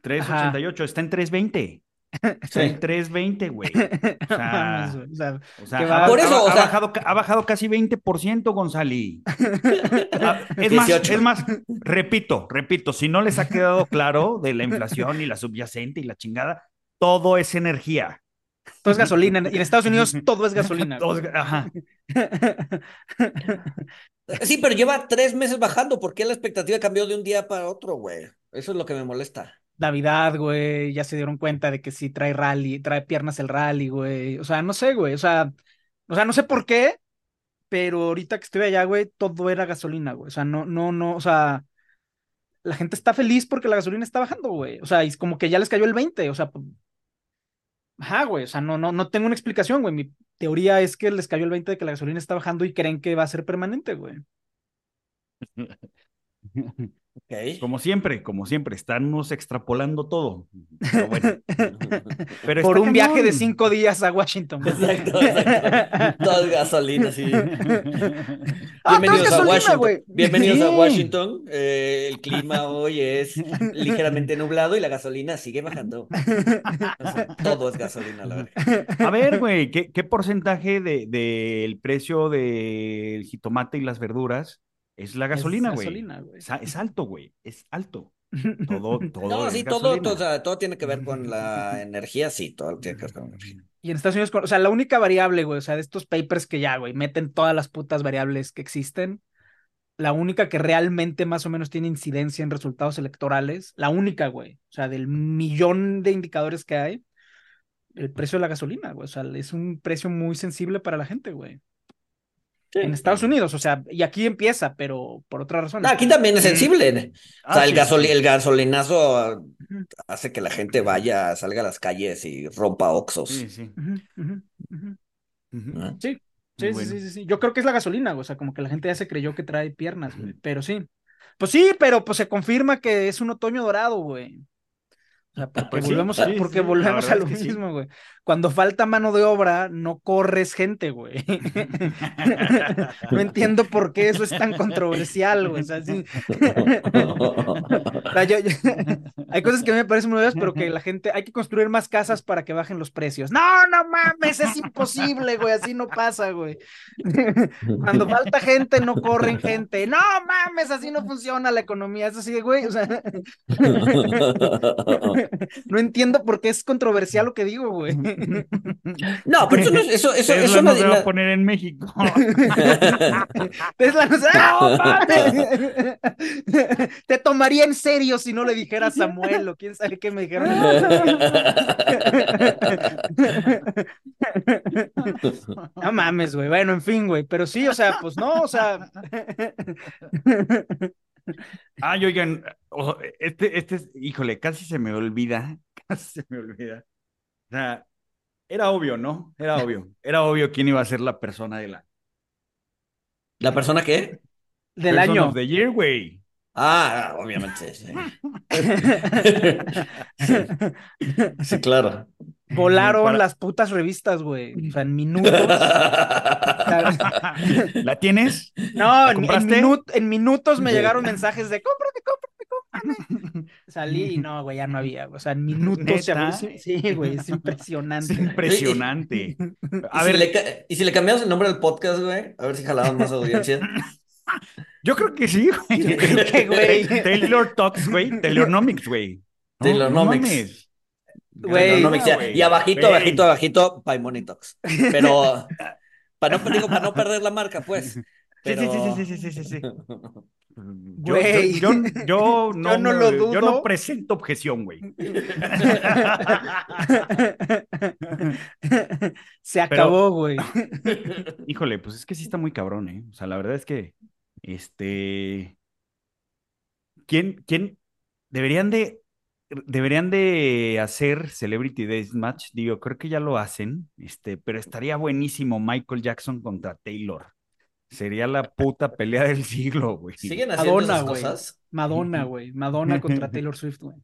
Speaker 2: 388, está en 320. En 320, güey. O sea, ha, por eso, ha, bajado, ha bajado casi 20%, González. Ah, es más, es más, repito, repito, si no les ha quedado claro de la inflación y la subyacente y la chingada, todo es energía.
Speaker 4: Todo es gasolina. Y en Estados Unidos todo es gasolina.
Speaker 2: ajá.
Speaker 3: Sí, pero lleva tres meses bajando. ¿Por qué la expectativa cambió de un día para otro, güey? Eso es lo que me molesta.
Speaker 4: Navidad, güey, ya se dieron cuenta de que sí trae rally, trae piernas el rally, güey. O sea, no sé, güey. O sea, o sea, no sé por qué, pero ahorita que estoy allá, güey, todo era gasolina, güey. O sea, no, no, no, o sea, la gente está feliz porque la gasolina está bajando, güey. O sea, es como que ya les cayó el 20, o sea, ajá, güey. O sea, no, no, no tengo una explicación, güey. Mi teoría es que les cayó el 20 de que la gasolina está bajando y creen que va a ser permanente, güey.
Speaker 2: Como siempre, como siempre, estamos extrapolando todo.
Speaker 4: Pero Por un viaje de cinco días a Washington.
Speaker 3: Exacto, exacto. Todo gasolina, sí. Ah, Bienvenidos a Washington. Bienvenidos a Washington. Eh, el clima hoy es ligeramente nublado y la gasolina sigue bajando. todo es gasolina, la verdad.
Speaker 2: A ver, güey, ¿qué, ¿qué, porcentaje del de, precio del jitomate y las verduras es la gasolina, güey. Es, es, alto, güey. Es alto. Todo, todo.
Speaker 3: No, sí, todo, todo, todo, tiene que ver con la energía, sí, todo tiene que ver con la energía.
Speaker 4: Y en Estados Unidos, o sea, la única variable, güey, o sea, de estos papers que ya, güey, meten todas las putas variables que existen, la única que realmente más o menos tiene incidencia en resultados electorales, la única, güey, o sea, del millón de indicadores que hay, el precio de la gasolina, güey, o sea, es un precio muy sensible para la gente, güey. En Estados Unidos, o sea, y aquí empieza, pero por otra razón.
Speaker 3: aquí también es sensible. o sea, ah, el, el gasolinazo hace que la gente vaya, salga a las calles y rompa oxos.
Speaker 4: Sí, sí. Sí, sí, sí, sí, Yo creo que es la gasolina, o sea, como que la gente ya se creyó que trae piernas, pero sí. Pues sí, pero pues se confirma que es un otoño dorado, güey. O sea, porque volvemos, a, porque volvemos a lo mismo, güey. Cuando falta mano de obra, no corres gente, güey. no entiendo por qué eso es tan controversial, güey. O sea, hay cosas que me parecen nuevas, pero que la gente, hay que construir más casas para que bajen los precios. No, no mames, es imposible, güey. Así no pasa, güey. Cuando falta gente, no corren gente. No mames, así no funciona la economía. Eso sí, güey. O sea, no entiendo por qué es controversial lo que digo, güey.
Speaker 3: No, pero eso no es, eso, eso,
Speaker 2: Tesla
Speaker 3: eso
Speaker 2: no se va a poner en México.
Speaker 4: Tesla no se ¡Ah, Te tomaría en serio si no le dijera a Samuel o quién sabe qué me dijeron. No mames, güey. Bueno, en fin, güey. Pero sí, o sea, pues no, o sea.
Speaker 2: Ay, oigan, este, este, híjole, casi se me olvida, casi se me olvida. O sea, era obvio, ¿no? Era obvio. Era obvio quién iba a ser la persona de la.
Speaker 3: ¿La persona qué?
Speaker 4: Del año.
Speaker 2: Of the year, güey.
Speaker 3: Ah, obviamente, sí. sí, claro.
Speaker 4: Volaron las putas revistas, güey. O sea, en minutos.
Speaker 2: ¿La tienes?
Speaker 4: No, en, en, minutos me llegaron mensajes de cómprate, cómprate, cómprate. Salí y no, güey, ya no había. O sea, en minutos se Sí, güey, es impresionante. Es
Speaker 2: impresionante.
Speaker 3: A ver. Si ¿Y si le cambiamos el nombre del podcast, güey? A ver si jalamos más audiencia.
Speaker 2: Yo creo que sí, güey. güey. Taylor Talks, güey. Taylonomics, güey.
Speaker 3: Taylonomics. Güey. y abajito, abajito, abajito, Paimonitox. Pero para no, digo, para no perder la marca, pues. Pero...
Speaker 2: Sí, sí, sí, sí, sí, sí, sí. Yo, yo, yo, no, no lo dudo. yo no presento objeción, güey.
Speaker 4: Se acabó, güey.
Speaker 2: Híjole, pues es que sí está muy cabrón, ¿eh? O sea, la verdad es que, este, ¿quién, quién deberían de, deberían de hacer Celebrity Match? Digo, creo que ya lo hacen, este, pero estaría buenísimo Michael Jackson contra Taylor. Sería la puta pelea del siglo, güey.
Speaker 3: ¿Siguen haciendo Madonna, esas cosas?
Speaker 4: Madonna, güey. Madonna contra Taylor Swift, güey.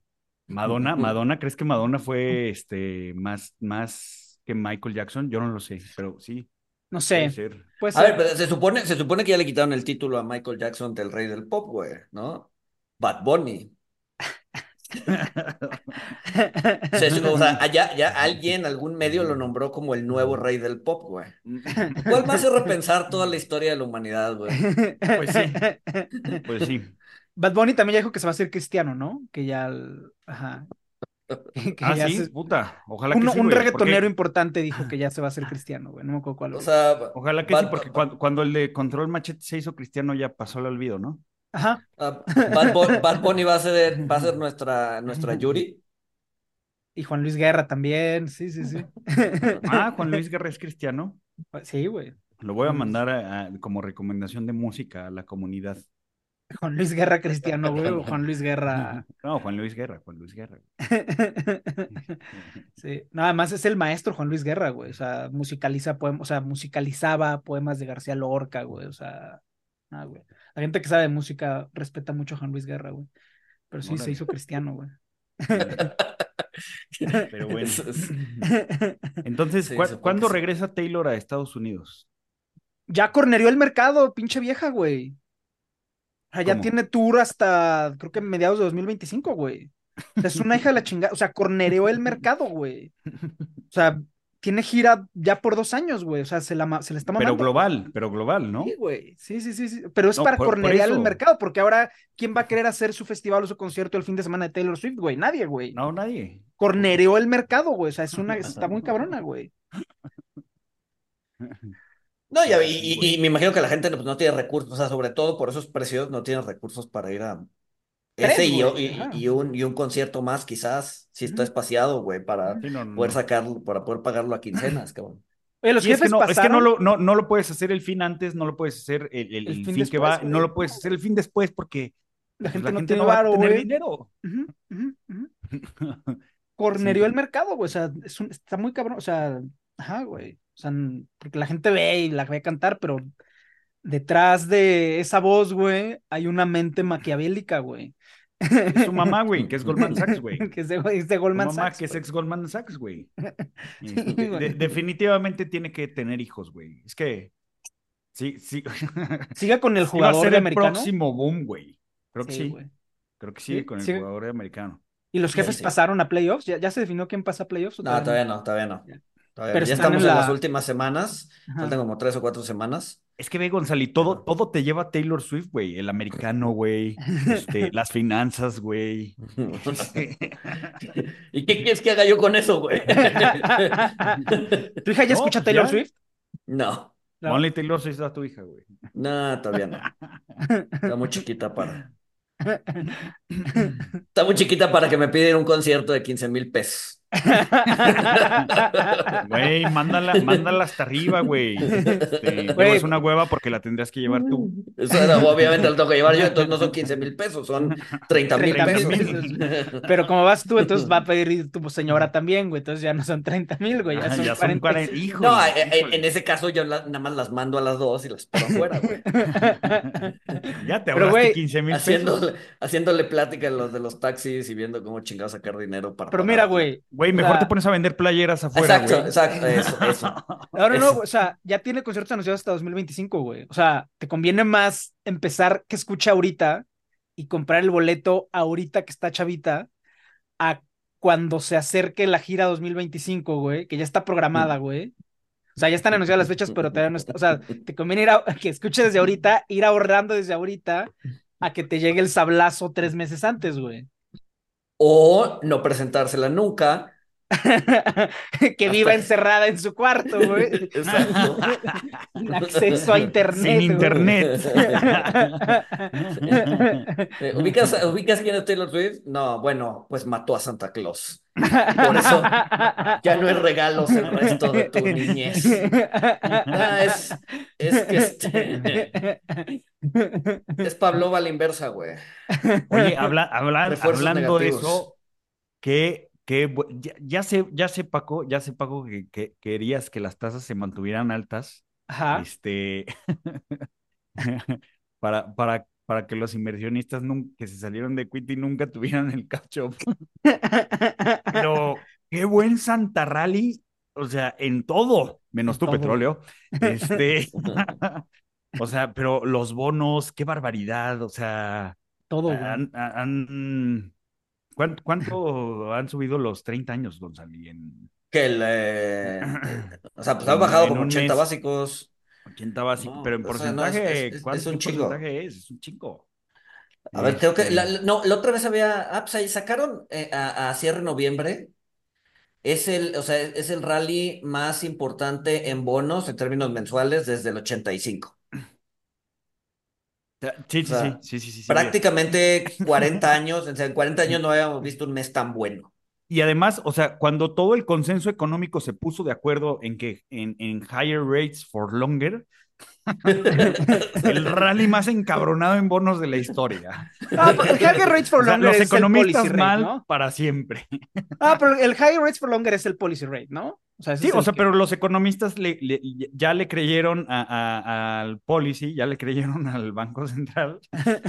Speaker 2: Madonna, Madonna, ¿crees que Madonna fue este más, más que Michael Jackson? Yo no lo sé, pero sí.
Speaker 4: No sé.
Speaker 3: Pues, a ver, pero se supone, se supone que ya le quitaron el título a Michael Jackson del rey del pop, güey, ¿no? Bad Bunny. o sea, allá, ya alguien, algún medio lo nombró como el nuevo rey del pop, güey. ¿Cuál más hace repensar toda la historia de la humanidad, güey?
Speaker 2: Pues sí. Pues sí.
Speaker 4: Bad Bunny también ya dijo que se va a hacer cristiano, ¿no? Que ya. Ajá.
Speaker 2: ah, sí, puta. Ojalá que
Speaker 4: sí, Un reggaetonero importante dijo que ya se va a hacer cristiano, güey. No me acuerdo cuál.
Speaker 3: O sea,
Speaker 2: Ojalá que sí, porque cuando, cuando, el de Control Machete se hizo cristiano ya pasó el olvido, ¿no?
Speaker 4: Ajá.
Speaker 3: Uh, Bad, Bunny va a ser, va a ser nuestra, nuestra Yuri.
Speaker 4: Y Juan Luis Guerra también, sí, sí, sí.
Speaker 2: Ah, Juan Luis Guerra es cristiano.
Speaker 4: Sí, güey.
Speaker 2: Lo voy a mandar como recomendación de música a la comunidad.
Speaker 4: Juan Luis Guerra cristiano, güey, o Juan Luis Guerra.
Speaker 2: No, Juan Luis Guerra, Juan Luis Guerra.
Speaker 4: sí, nada más es el maestro Juan Luis Guerra, güey. O sea, musicaliza poemas, o sea, musicalizaba poemas de García Lorca, güey. O sea, Ah, güey. La gente que sabe de música respeta mucho a Juan Luis Guerra, güey. Pero sí se hizo cristiano, güey.
Speaker 2: Pero bueno. Entonces, ¿cuándo regresa Taylor a Estados Unidos?
Speaker 4: Ya cornerió el mercado, pinche vieja, güey. O sea, ya tiene tour hasta, creo que mediados de 2025, güey. O sea, es una hija de la chingada. O sea, cornereó el mercado, güey. O sea, tiene gira ya por dos años, güey. O sea, se, la, se está
Speaker 2: mamando. Pero global, pero global, ¿no?
Speaker 4: Sí, güey. Sí, sí, sí, sí. Pero es para cornerear el mercado, porque ahora, ¿quién va a querer hacer su festival o su concierto el fin de semana de Taylor Swift, güey? Nadie, güey.
Speaker 2: No, nadie.
Speaker 4: Cornereó el mercado, güey. O sea, es una, está muy cabrona, güey.
Speaker 3: No, y, y, me imagino que la gente pues, no tiene recursos, o sea, sobre todo por esos precios no tiene recursos para ir a ese y, y, un, y un concierto más, quizás, si está espaciado, güey, para poder sacarlo, para poder pagarlo a quincenas, cabrón.
Speaker 2: los es que, no, es que no, lo, no, no, lo puedes hacer el fin antes, no lo puedes hacer el, el, fin, que va, no lo puedes hacer el fin después porque
Speaker 4: la pues, gente, no, tiene va a tener dinero. Cornerió el mercado, güey, o sea, es un, está muy cabrón, o sea, ajá, güey. O sea, porque la gente ve y la ve cantar, pero detrás de esa voz, güey, hay una mente maquiavélica, güey.
Speaker 2: Es su mamá, güey, que es Goldman Sachs, güey.
Speaker 4: que es de, Goldman
Speaker 2: su mamá, que es ex Goldman Sachs, güey. definitivamente tiene que tener hijos, güey. Es que. Sí, sí.
Speaker 4: Siga con el jugador va a ser el
Speaker 2: próximo boom, güey. Creo que sí. Creo que sigue con el jugador americano.
Speaker 4: ¿Y los jefes pasaron a playoffs? ¿Ya, se definió quién pasa a playoffs?
Speaker 3: no, todavía no, todavía no. Pero ya estamos en, las últimas semanas, faltan como tres o cuatro semanas.
Speaker 2: Es que ve, Gonzalo, todo, todo te lleva a Taylor Swift, güey. El americano, güey. Este, las finanzas, güey.
Speaker 3: ¿Y qué quieres que haga yo con eso, güey?
Speaker 4: ¿Tu hija ya escucha Taylor Swift?
Speaker 3: No.
Speaker 2: no. Taylor Swift a tu hija, güey.
Speaker 3: No, todavía no. Está muy chiquita para. Está muy chiquita para que me piden un concierto de 15 mil pesos.
Speaker 2: Güey, mándala, mándala hasta arriba, güey. Este, es una hueva porque la tendrías que llevar tú.
Speaker 3: Eso obviamente la tengo que llevar yo, entonces no son 15 mil pesos, son 30 mil pesos.
Speaker 4: Pero como vas tú, entonces va a pedir tu señora también, güey. Entonces ya no son 30 mil, güey. Ya son, 40.
Speaker 3: Hijos, no, en, ese caso yo nada más las mando a las dos y las pongo afuera, güey.
Speaker 2: Ya te ahorraste 15 mil
Speaker 3: pesos. Haciéndole, plática a los de los taxis y viendo cómo chingados sacar dinero para.
Speaker 4: Pero mira, güey
Speaker 2: Güey, mejor te pones a vender playeras afuera.
Speaker 3: Exacto, exacto, eso, eso.
Speaker 4: Ahora no, o sea, ya tiene conciertos anunciados hasta 2025, güey. O sea, te conviene más empezar que escucha ahorita y comprar el boleto ahorita que está chavita a cuando se acerque la gira 2025, güey, que ya está programada, güey. O sea, ya están anunciadas las fechas, pero todavía no está. O sea, te conviene ir a, que escuche desde ahorita, ir ahorrando desde ahorita a que te llegue el sablazo tres meses antes, güey
Speaker 3: o no presentársela nunca.
Speaker 4: que viva encerrada en su cuarto, güey. Exacto. acceso a internet.
Speaker 2: Sin internet.
Speaker 3: ¿Ubicas, ¿Ubicas quién es Taylor Swift? No, bueno, pues mató a Santa Claus. Por eso ya no hay regalos el resto de tu niñez. Ah, es, es que este, es Pablo a la inversa, güey.
Speaker 2: Oye, habla, hablando de eso, que, que ya, sé, ya sé, Paco, ya sé, Paco, que, querías que las tasas se mantuvieran altas. Ajá. Este, para, para para que los inversionistas que se salieron de Quitty nunca tuvieran el catch up. Pero qué buen Santa Rally, o sea, en todo, menos tu petróleo. Este, o sea, pero los bonos, qué barbaridad, o sea,
Speaker 4: todo.
Speaker 2: Han, ¿cuánto, han subido los 30 años, Gonzalo?
Speaker 3: Que el, eh, o sea, pues han bajado como 80 básicos.
Speaker 2: 80 básicos, pero en porcentaje, ¿cuánto es un porcentaje es? Es un chingo.
Speaker 3: A ver, creo que la, este no, la otra vez había, ah, pues ahí sacaron eh, a, a, cierre noviembre. Es el, o sea, es el rally más importante en bonos en términos mensuales desde el 85.
Speaker 2: Sí, sí, sí, sí, sí,
Speaker 3: Prácticamente 40 años, en 40 años no habíamos visto un mes tan bueno.
Speaker 2: Y además, o sea, cuando todo el consenso económico se puso de acuerdo en que en, en higher rates for longer, el rally más encabronado en bonos de la historia.
Speaker 4: Ah, el higher rates for longer
Speaker 2: los economistas mal para siempre.
Speaker 4: Ah, pero el higher rates for longer es el policy rate, ¿no?
Speaker 2: Sí, o sea, pero los economistas le, ya le creyeron al policy, ya le creyeron al Banco Central,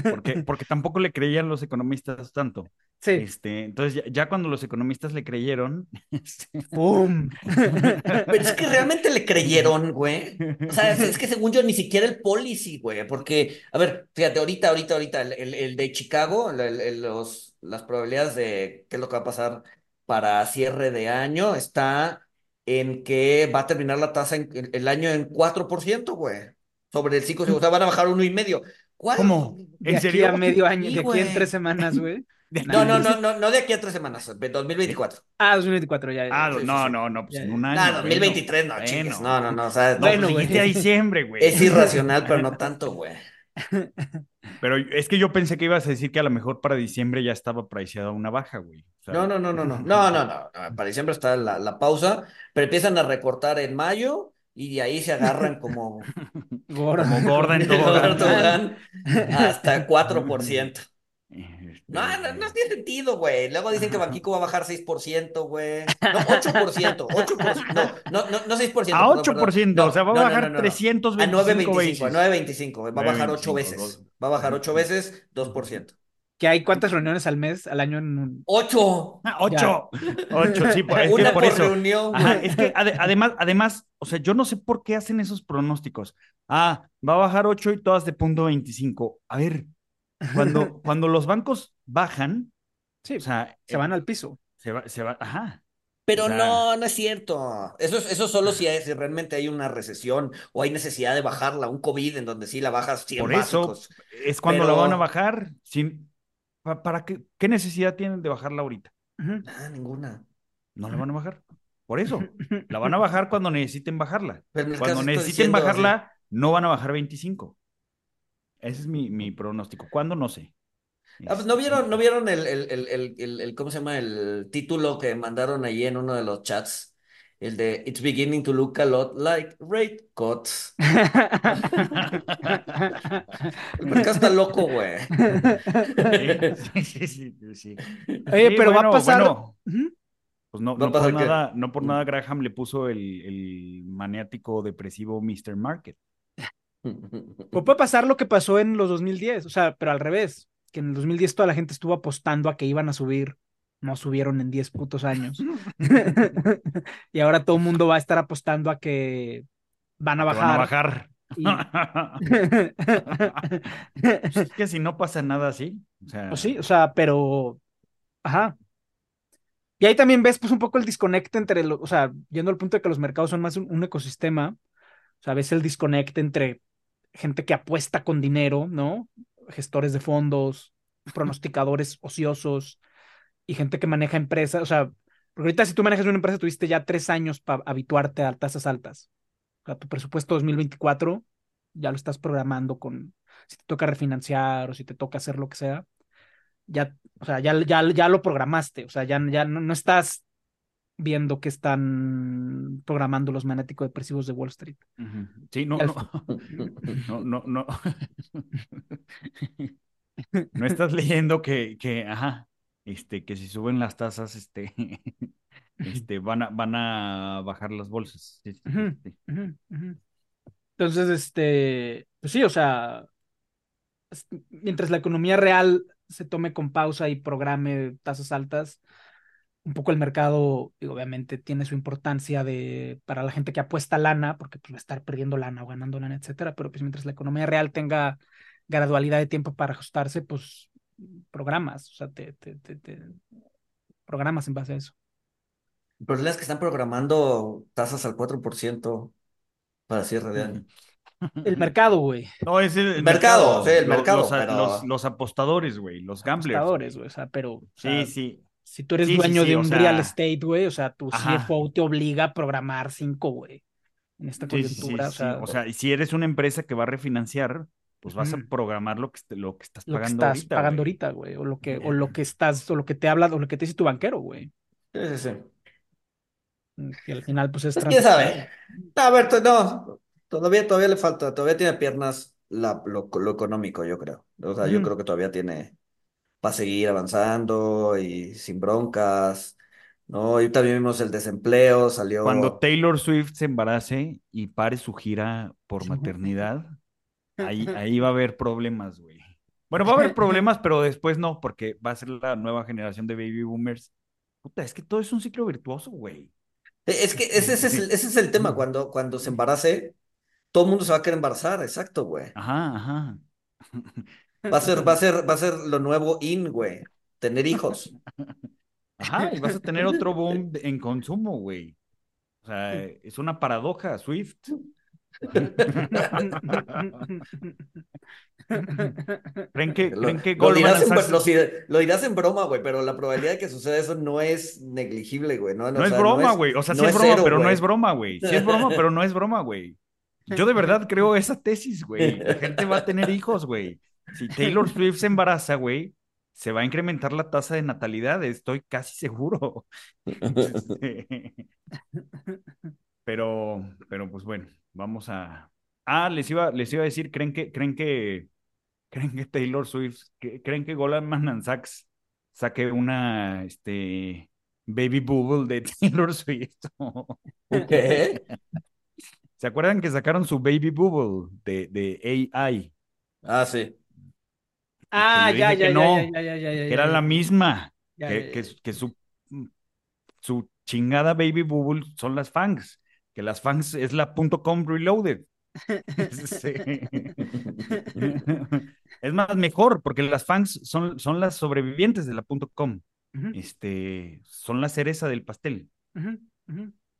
Speaker 2: porque, porque tampoco le creían los economistas tanto. Sí. Este, entonces, ya, cuando los economistas le creyeron. Este,
Speaker 3: ¡Pum! Pero es que realmente le creyeron, güey. O sea, es, que según yo, ni siquiera el policy, güey. Porque, a ver, fíjate, ahorita, ahorita, ahorita, el, el, de Chicago, los, las probabilidades de qué es lo que va a pasar para cierre de año está en que va a terminar la tasa en, el año en 4%, güey. Sobre el 5, o sea, van a bajar uno y medio.
Speaker 4: ¿Cómo? ¿En serio? a medio año, de aquí en tres semanas, güey.
Speaker 3: No, no, no, no, no de aquí a tres semanas, 2024.
Speaker 4: Ah, 2024, ya.
Speaker 2: Ah, no, no, no, pues en un año.
Speaker 3: Ah, 2023, no, chicos. No, no, no, o sea,
Speaker 2: bueno, pues a diciembre, güey.
Speaker 3: Es irracional, pero no tanto, güey.
Speaker 2: Pero es que yo pensé que ibas a decir que a lo mejor para diciembre ya estaba priceada una baja, güey.
Speaker 3: no, no, no, no, no, no, no, no, para diciembre está la, la pausa, pero empiezan a recortar en mayo y de ahí se agarran como,
Speaker 2: gorda, como gorda en todo.
Speaker 3: hasta 4%. No, no, no tiene sentido, güey. Luego dicen que Banquico va a bajar 6%, güey. No, 8%, 8%. No, no, no 6%.
Speaker 2: A 8%, o sea, va a bajar 325 A
Speaker 3: 9.25, a 9.25, va a bajar 8 veces. Va a bajar 8 veces, 2%.
Speaker 4: ¿Que hay cuántas reuniones al mes, al año en un...
Speaker 3: ¡Ocho!
Speaker 2: Ah, ¡Ocho! ¡Ocho! Sí, por, es por, eso. reunión. Ajá, es que además, además, o sea, yo no sé por qué hacen esos pronósticos. Ah, va a bajar 8 y todas de punto 25. A ver, cuando, cuando los bancos bajan,
Speaker 4: sí, o sea, se van al piso.
Speaker 2: Se va, se va, ajá.
Speaker 3: Pero no, no es cierto. Eso, eso solo si, realmente hay una recesión o hay necesidad de bajarla, un COVID en donde sí la bajas 100 Por eso
Speaker 2: es cuando la van a bajar. Sin, ¿Para qué, qué necesidad tienen de bajarla ahorita?
Speaker 3: Ah, ninguna.
Speaker 2: No la van a bajar. Por eso, la van a bajar cuando necesiten bajarla. cuando necesiten bajarla, no van a bajar 25. Ese es mi, mi pronóstico. ¿Cuándo? No sé.
Speaker 3: Ah, pues, ¿No vieron, ¿no vieron el, el, el, el, ¿cómo se llama? El título que mandaron ahí en uno de los chats. El de It's beginning to look a lot like rate cuts. el mercado está loco, güey.
Speaker 2: Sí, sí, sí, sí,
Speaker 4: Oye, pero va a pasar.
Speaker 2: pues no, no, por nada, no por nada Graham le puso el, el maniático depresivo Mr. Market.
Speaker 4: O puede pasar lo que pasó en los 2010, o sea, pero al revés, que en el 2010 toda la gente estuvo apostando a que iban a subir, no subieron en 10 putos años. y ahora todo el mundo va a estar apostando a que van a bajar.
Speaker 2: Van a bajar. Pues es que si no pasa nada así. O sea...
Speaker 4: Pues sí, o sea, pero. Ajá. Y ahí también ves, pues, un poco el disconecte entre, o sea, yendo al punto de que los mercados son más un, un ecosistema. O sea, ves el disconecte entre gente que apuesta con dinero, ¿no? Gestores de fondos, pronosticadores ociosos y gente que maneja empresas. O sea, porque ahorita si tú manejas una empresa, tuviste ya tres años para habituarte a tasas altas. O sea, tu presupuesto 2024 ya lo estás programando con, si te toca refinanciar o si te toca hacer lo que sea, ya, o sea, ya, ya, ya lo programaste. O sea, ya, ya no, no estás viendo que están programando los magnéticos depresivos de Wall Street.
Speaker 2: Sí, no, no, no, no, no. no estás leyendo que, que, ajá, este, que si suben las tasas, este, este, van a, van a bajar las bolsas.
Speaker 4: Entonces, este, pues sí, o sea, mientras la economía real se tome con pausa y programe tasas altas, un poco el mercado, obviamente tiene su importancia de, para la gente que apuesta lana, porque pues, va a estar perdiendo lana o ganando lana, etcétera, pero pues mientras la economía real tenga gradualidad de tiempo para ajustarse, pues programas, o sea, te, te, te, programas en base a eso.
Speaker 3: El problema es que están programando tasas al 4% para cierre de año.
Speaker 4: El mercado, güey.
Speaker 2: No, es el,
Speaker 3: mercado, sí, el mercado.
Speaker 2: Los, los, apostadores, güey, los gamblers.
Speaker 4: Apostadores, güey, o sea, pero.
Speaker 2: sí, sí.
Speaker 4: Si tú eres dueño de un real estate, güey, o sea, tu CFO te obliga a programar cinco, güey, en esta coyuntura.
Speaker 2: o, sea, y si eres una empresa que va a refinanciar, pues vas a programar lo que, lo que estás pagando estás
Speaker 4: pagando ahorita, güey, o lo que, o lo que estás, o lo que te habla, o lo que te dice tu banquero, güey.
Speaker 3: Sí, sí, sí.
Speaker 4: Y al final, pues es.
Speaker 3: ¿Quién sabe? A ver, no, todavía, todavía le falta, todavía tiene piernas la, lo, económico, yo creo. O sea, yo creo que todavía tiene para seguir avanzando y sin broncas. No, y también vimos el desempleo, salió.
Speaker 2: Cuando Taylor Swift se embarace y pare su gira por maternidad, ahí, ahí va a haber problemas, güey. Bueno, va a haber problemas, pero después no, porque va a ser la nueva generación de baby boomers. Puta, es que todo es un ciclo virtuoso, güey.
Speaker 3: E, es que ese, es el, ese es el tema, cuando, cuando se embarace, todo el mundo se va a querer embarazar, exacto, güey.
Speaker 2: Ajá, ajá.
Speaker 3: Va a ser, va a ser, va a ser lo nuevo in, güey. Tener hijos.
Speaker 2: Ajá, y vas a tener otro boom en consumo, güey. O sea, es una paradoja, Swift. ¿Creen que, ¿creen que
Speaker 3: lo, dirás en, lo, dirás en broma, güey, pero la probabilidad de que suceda eso no es negligible, güey. No,
Speaker 2: no, es broma, güey. O sea, sí es, broma, pero no es broma, güey. Sí es broma, pero no es broma, güey. Yo de verdad creo esa tesis, güey. La gente va a tener hijos, güey. Si Taylor Swift se embaraza, güey, se va a incrementar la tasa de natalidad, estoy casi seguro. Este, pero, pero pues bueno, vamos a. Ah, les iba, les iba a decir, ¿creen que, creen que, creen que Taylor Swift, creen que Goldman Sachs saque una, este, baby bubble de Taylor Swift?
Speaker 3: ¿Qué?
Speaker 2: ¿Se acuerdan que sacaron su baby bubble de, de AI?
Speaker 3: Ah, sí.
Speaker 4: Ah, ya, ya,
Speaker 2: no,
Speaker 4: ya, ya, ya,
Speaker 2: que era la misma, que, que, su, su chingada baby bubble son las fangs, que las fangs es la .com reloaded. es más mejor, porque las fangs son, son las sobrevivientes de la .com. Este, son la cereza del pastel.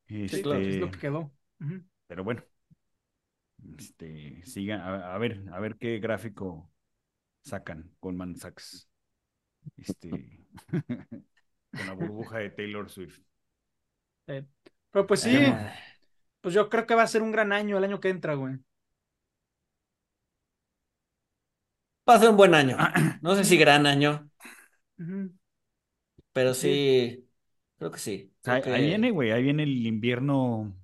Speaker 4: Este, claro, es lo que quedó.
Speaker 2: Pero bueno, este, siga, a ver, a ver qué gráfico sacan Goldman Sachs. Este, con la burbuja de Taylor Swift.
Speaker 4: pero pues sí, pues yo creo que va a ser un gran año el año que entra, güey.
Speaker 3: Va a ser un buen año. No sé si gran año. Pero sí, creo que sí.
Speaker 2: Ahí viene, güey, ahí viene el invierno.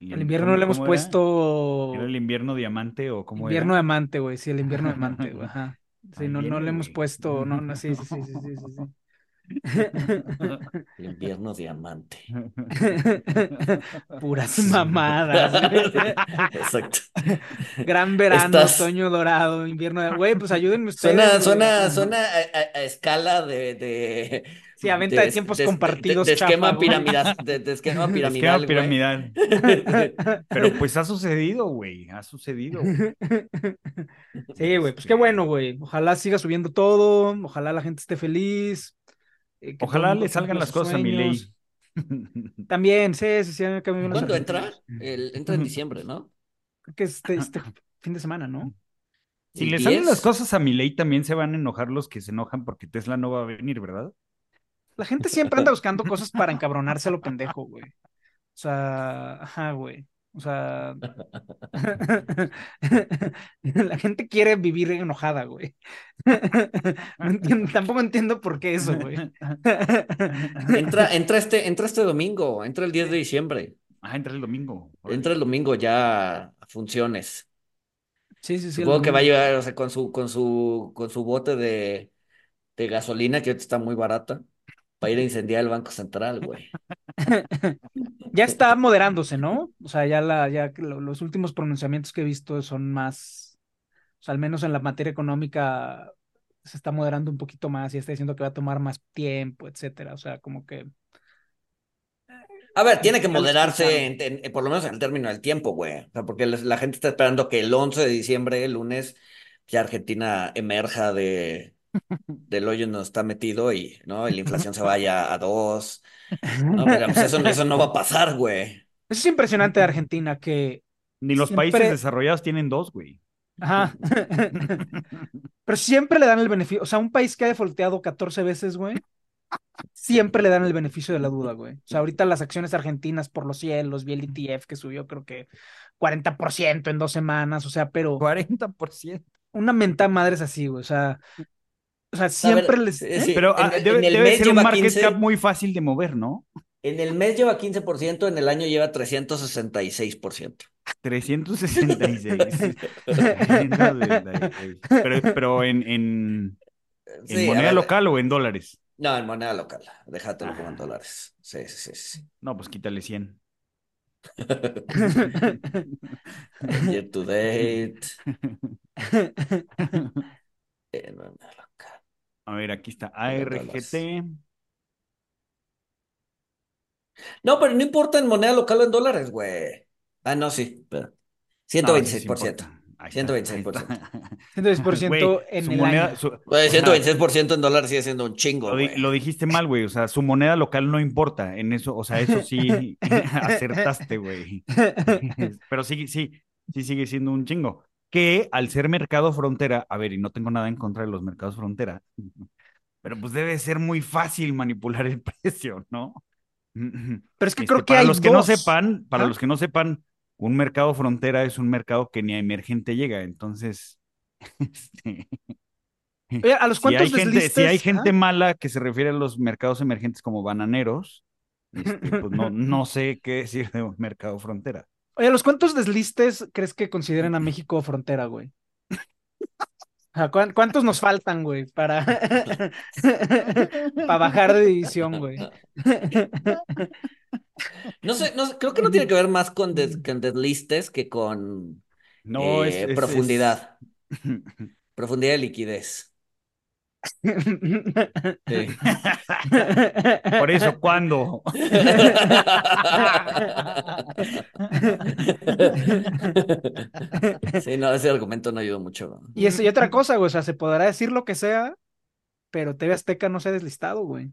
Speaker 4: El invierno le hemos puesto.
Speaker 2: ¿Era el invierno diamante o cómo
Speaker 4: Invierno diamante, güey, sí, el invierno diamante, güey, ajá. Sí, no, no le hemos puesto, no, no, sí, sí, sí, sí, sí, sí.
Speaker 3: El invierno diamante.
Speaker 4: Puras mamadas.
Speaker 3: Exacto.
Speaker 4: Gran verano, otoño dorado, invierno de... Güey, pues ayúdenme ustedes.
Speaker 3: Suena, suena, suena a, escala de, de...
Speaker 4: Sí, a venta de, tiempos compartidos.
Speaker 3: De, esquema piramidal. De, esquema piramidal.
Speaker 2: Esquema piramidal. Pero pues ha sucedido, güey. Ha sucedido.
Speaker 4: Sí, güey. Pues qué bueno, güey. Ojalá siga subiendo todo. Ojalá la gente esté feliz.
Speaker 2: Eh, Ojalá le salgan las cosas a mi ley.
Speaker 4: También, sí, sí, sí.
Speaker 3: ¿Cuándo entra? El, entra en diciembre, ¿no?
Speaker 4: Creo que este, este fin de semana, ¿no?
Speaker 2: Si le salen las cosas a mi ley, también se van a enojar los que se enojan porque Tesla no va a venir, ¿verdad?
Speaker 4: La gente siempre anda buscando cosas para encabronarse a lo pendejo, güey. O sea, ajá, güey. O sea, la gente quiere vivir enojada, güey. tampoco entiendo por qué eso, güey.
Speaker 3: entra, entra, este, entra este domingo, entra el 10 de diciembre.
Speaker 2: Ah, entra el domingo.
Speaker 3: Entra el domingo ya a funciones.
Speaker 4: Sí, sí, sí.
Speaker 3: Supongo que va a llevar, o sea, con su, con su, con su bote de, de gasolina, que ahorita está muy barata, para ir a incendiar el Banco Central, güey.
Speaker 4: ya está moderándose, ¿no? O sea, ya, la, ya los últimos pronunciamientos que he visto son más, o sea, al menos en la materia económica se está moderando un poquito más y está diciendo que va a tomar más tiempo, etcétera. O sea, como que.
Speaker 3: A ver, tiene que moderarse, por lo menos en el término del tiempo, güey. O sea, porque la gente está esperando que el 11 de diciembre, el lunes, ya Argentina emerja de, del hoyo no está metido y ¿no? la inflación se vaya a dos. No, pero pues, eso, eso no va a pasar, güey.
Speaker 4: Eso es impresionante de Argentina que.
Speaker 2: Ni los países desarrollados tienen dos, güey.
Speaker 4: Ajá. pero siempre le dan el beneficio. O sea, un país que ha defolteado 14 veces, güey. Siempre le dan el beneficio de la duda, güey. O sea, ahorita las acciones argentinas por los cielos, vi el ETF que subió creo que 40% en dos semanas, o sea, pero...
Speaker 2: 40%.
Speaker 4: Una mentada madre es así, güey. O sea, o sea, siempre les.
Speaker 2: ¿eh? Pero ah, debe, ser un market cap muy fácil de mover, ¿no?
Speaker 3: En el mes lleva 15%, en el año lleva 366%.
Speaker 2: 366. pero, pero en, en, moneda local o en dólares.
Speaker 3: No, en moneda local. Déjatelo como en ah. dólares. Sí, sí, sí.
Speaker 2: No, pues quítale 100.
Speaker 3: Year to date.
Speaker 2: A ver, aquí está ARGT.
Speaker 3: No, pero no importa en moneda local o en dólares, güey. Ah, no, sí. Pero 126%. 126%.
Speaker 4: 126% en el moneda, año.
Speaker 3: 126% en dólares sigue siendo un chingo.
Speaker 2: Lo, lo, dijiste mal, güey. O sea, su moneda local no importa. En eso, o sea, eso sí acertaste, güey. Pero sí, sí, sí sigue siendo un chingo. Que al ser mercado frontera, a ver, y no tengo nada en contra de los mercados frontera, pero pues debe ser muy fácil manipular el precio, ¿no?
Speaker 4: Pero es que creo que
Speaker 2: para los que no sepan, para los que no sepan, un mercado frontera es un mercado que ni a emergente llega, entonces.
Speaker 4: Este, a los
Speaker 2: si hay gente, si hay gente mala que se refiere a los mercados emergentes como bananeros, este, pues no, no sé qué decir de un mercado frontera.
Speaker 4: Oye, ¿a los cuántos deslistes crees que consideran a México frontera, güey? ¿Cuántos nos faltan, güey, para, para bajar de división, güey?
Speaker 3: No sé, no creo que no tiene que ver más con, deslistes que con no, es, eh, profundidad. Profundidad de liquidez.
Speaker 2: Por eso, ¿cuándo?
Speaker 3: Sí, no, ese argumento no ayudó mucho.
Speaker 4: Y, eso, y otra cosa, güey, o sea, se podrá decir lo que sea, pero TV Azteca no se ha deslistado, güey.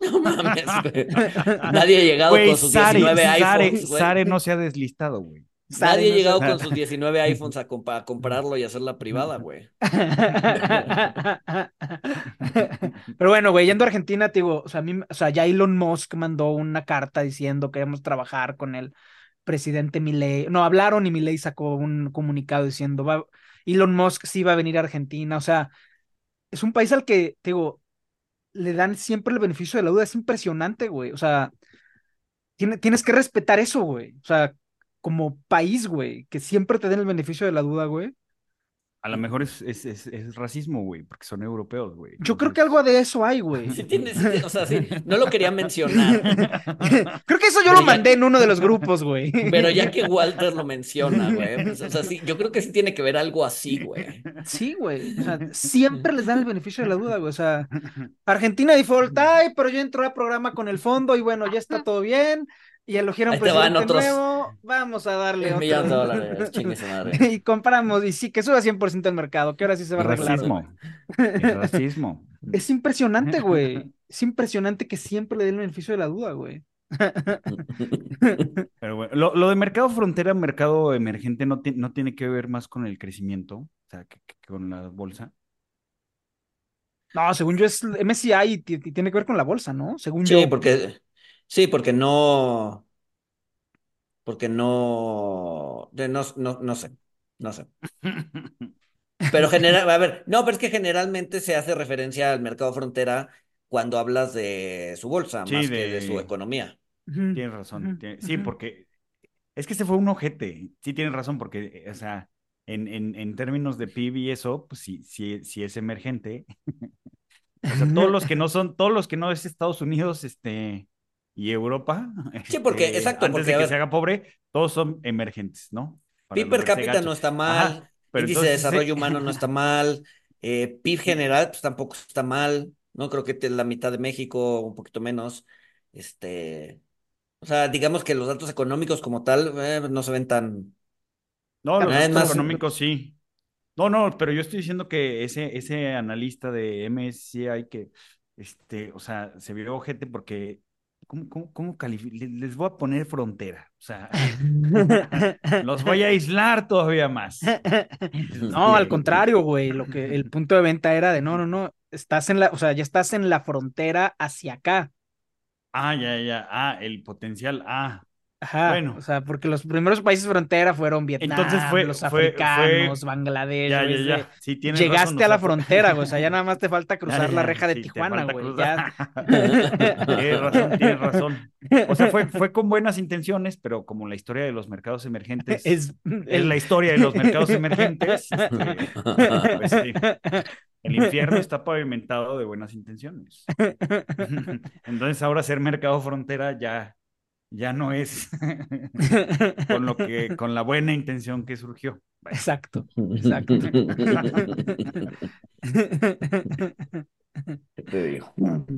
Speaker 3: No mames, Nadie ha llegado con sus 19 iPhones.
Speaker 2: Sare no se ha deslistado, güey.
Speaker 3: Nadie ha llegado con sus 19 iPhones a, comprarlo y hacerla privada, güey.
Speaker 4: Pero bueno, güey, yendo a Argentina, te digo, o sea, a mí, o sea, ya Elon Musk mandó una carta diciendo que queremos trabajar con el presidente Milei. No, hablaron y Milei sacó un comunicado diciendo, va, Elon Musk sí va a venir a Argentina. O sea, es un país al que, te digo, le dan siempre el beneficio de la duda. Es impresionante, güey. O sea, tienes que respetar eso, güey. O sea, como país, güey, que siempre te den el beneficio de la duda, güey.
Speaker 2: A lo mejor es, es, es, racismo, güey, porque son europeos, güey.
Speaker 4: Yo creo que algo de eso hay, güey.
Speaker 3: Sí, tienes, o sea, sí, no lo quería mencionar.
Speaker 4: creo que eso yo lo mandé en uno de los grupos, güey.
Speaker 3: Pero ya que Walter lo menciona, güey, pues, o sea, sí, yo creo que sí tiene que ver algo así, güey.
Speaker 4: Sí, güey, o sea, siempre les dan el beneficio de la duda, güey, o sea, Argentina default, ay, pero yo entro al programa con el fondo y bueno, ya está todo bien, y eligieron presidente otros... nuevo, vamos a darle
Speaker 3: un millón de dólares,
Speaker 4: y compramos, y sí, que suba 100% el mercado, que ahora sí se va a arreglar.
Speaker 2: Racismo. Es racismo.
Speaker 4: Es impresionante, güey. Es impresionante que siempre le den el beneficio de la duda, güey.
Speaker 2: Pero bueno, lo, de mercado frontera, mercado emergente, no, no tiene que ver más con el crecimiento, o sea, que, con la bolsa.
Speaker 4: No, según yo es MSCI y, tiene que ver con la bolsa, ¿no? Según
Speaker 3: sí,
Speaker 4: yo.
Speaker 3: porque Sí, porque no, porque no, no, no, no sé, no sé. Pero general, a ver, no, pero es que generalmente se hace referencia al mercado frontera cuando hablas de su bolsa, más que de su economía.
Speaker 2: Tienes razón. Sí, porque es que se fue un ojete. Sí, tienes razón, porque, o sea, en, en, en términos de PIB y eso, pues sí, sí, sí es emergente. o sea, todos los que no son, todos los que no es Estados Unidos, este, y Europa.
Speaker 3: Sí, porque, este, exacto.
Speaker 2: Antes
Speaker 3: de
Speaker 2: que se haga pobre, todos son emergentes, ¿no?
Speaker 3: PIB per cápita no está mal, pero índice de desarrollo humano no está mal, eh, PIB general pues tampoco está mal, ¿no? Creo que la mitad de México, un poquito menos. Este, o sea, digamos que los datos económicos como tal eh, no se ven tan...
Speaker 2: No, los datos económicos sí. No, no, pero yo estoy diciendo que ese, ese analista de MSCI que, este, o sea, se vio gente porque ¿Cómo, cómo, cómo Les voy a poner frontera. O sea, los voy a aislar todavía más.
Speaker 4: No, al contrario, güey. Lo que el punto de venta era de no, no, no. Estás en la, o sea, ya estás en la frontera hacia acá.
Speaker 2: Ah, ya, ya. Ah, el potencial. Ah,
Speaker 4: Ajá, bueno. o sea, porque los primeros países frontera fueron Vietnam, Entonces fue, los africanos, Bangladesh. Ya, ya, ya. Sí, Llegaste a la frontera, güey, o sea, ya nada más te falta cruzar la reja de Tijuana, güey. Ya...
Speaker 2: tienes razón, tienes razón. O sea, fue, fue con buenas intenciones, pero como la historia de los mercados emergentes es, es la historia de los mercados emergentes. Este, pues, El infierno está pavimentado de buenas intenciones. Entonces ahora ser mercado frontera ya, ya no es con lo que, con la buena intención que surgió.
Speaker 4: Exacto, exacto.
Speaker 3: Te digo.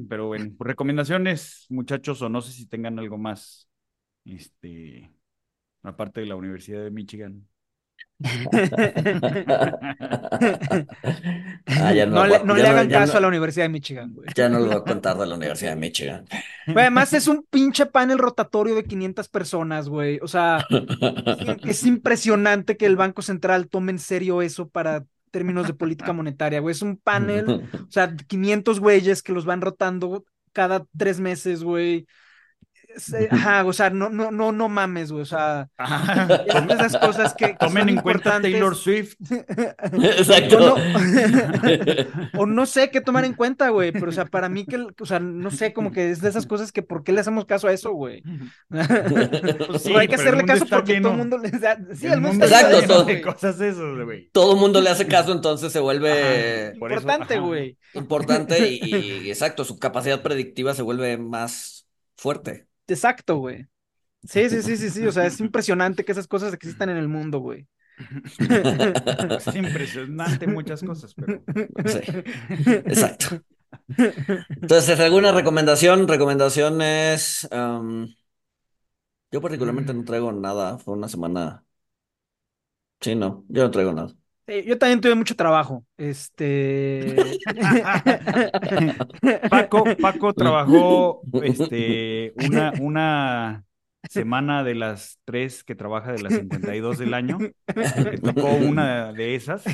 Speaker 2: Pero bueno, recomendaciones, muchachos, o no sé si tengan algo más, este, aparte de la Universidad de Michigan.
Speaker 4: Ah, no, le, hagan caso a la Universidad de Michigan, güey.
Speaker 3: Ya no lo voy a contar de la Universidad de Michigan.
Speaker 4: además es un pinche panel rotatorio de 500 personas, güey. O sea, es impresionante que el Banco Central tome en serio eso para términos de política monetaria, güey. Es un panel, o sea, 500 güeyes que los van rotando cada tres meses, güey. Ajá, o sea, no, no, no, no mames, güey. O sea, esas cosas que.
Speaker 2: Tomen en cuenta Taylor Swift.
Speaker 3: Exacto.
Speaker 4: O no, sé qué tomar en cuenta, güey. Pero, o sea, para mí que, o sea, no sé, como que es de esas cosas que, ¿por qué le hacemos caso a eso, güey? Pues sí, hay que hacerle caso porque todo el mundo le da. Sí, el, mundo,
Speaker 3: Exacto,
Speaker 2: cosas güey.
Speaker 3: Todo el mundo le hace caso, entonces se vuelve.
Speaker 4: importante, güey.
Speaker 3: Importante y, exacto, su capacidad predictiva se vuelve más fuerte.
Speaker 4: Exacto, güey. Sí, sí, sí, sí, sí. O sea, es impresionante que esas cosas existan en el mundo, güey.
Speaker 2: Es impresionante muchas cosas, pero.
Speaker 3: Sí. Exacto. Entonces, ¿alguna recomendación? Recomendaciones. yo particularmente no traigo nada. Fue una semana. Sí, no, yo no traigo nada.
Speaker 4: Yo también tuve mucho trabajo. Este.
Speaker 2: Paco, Paco trabajó este, una, una semana de las tres que trabaja de las 52 del año. Le tocó una de esas.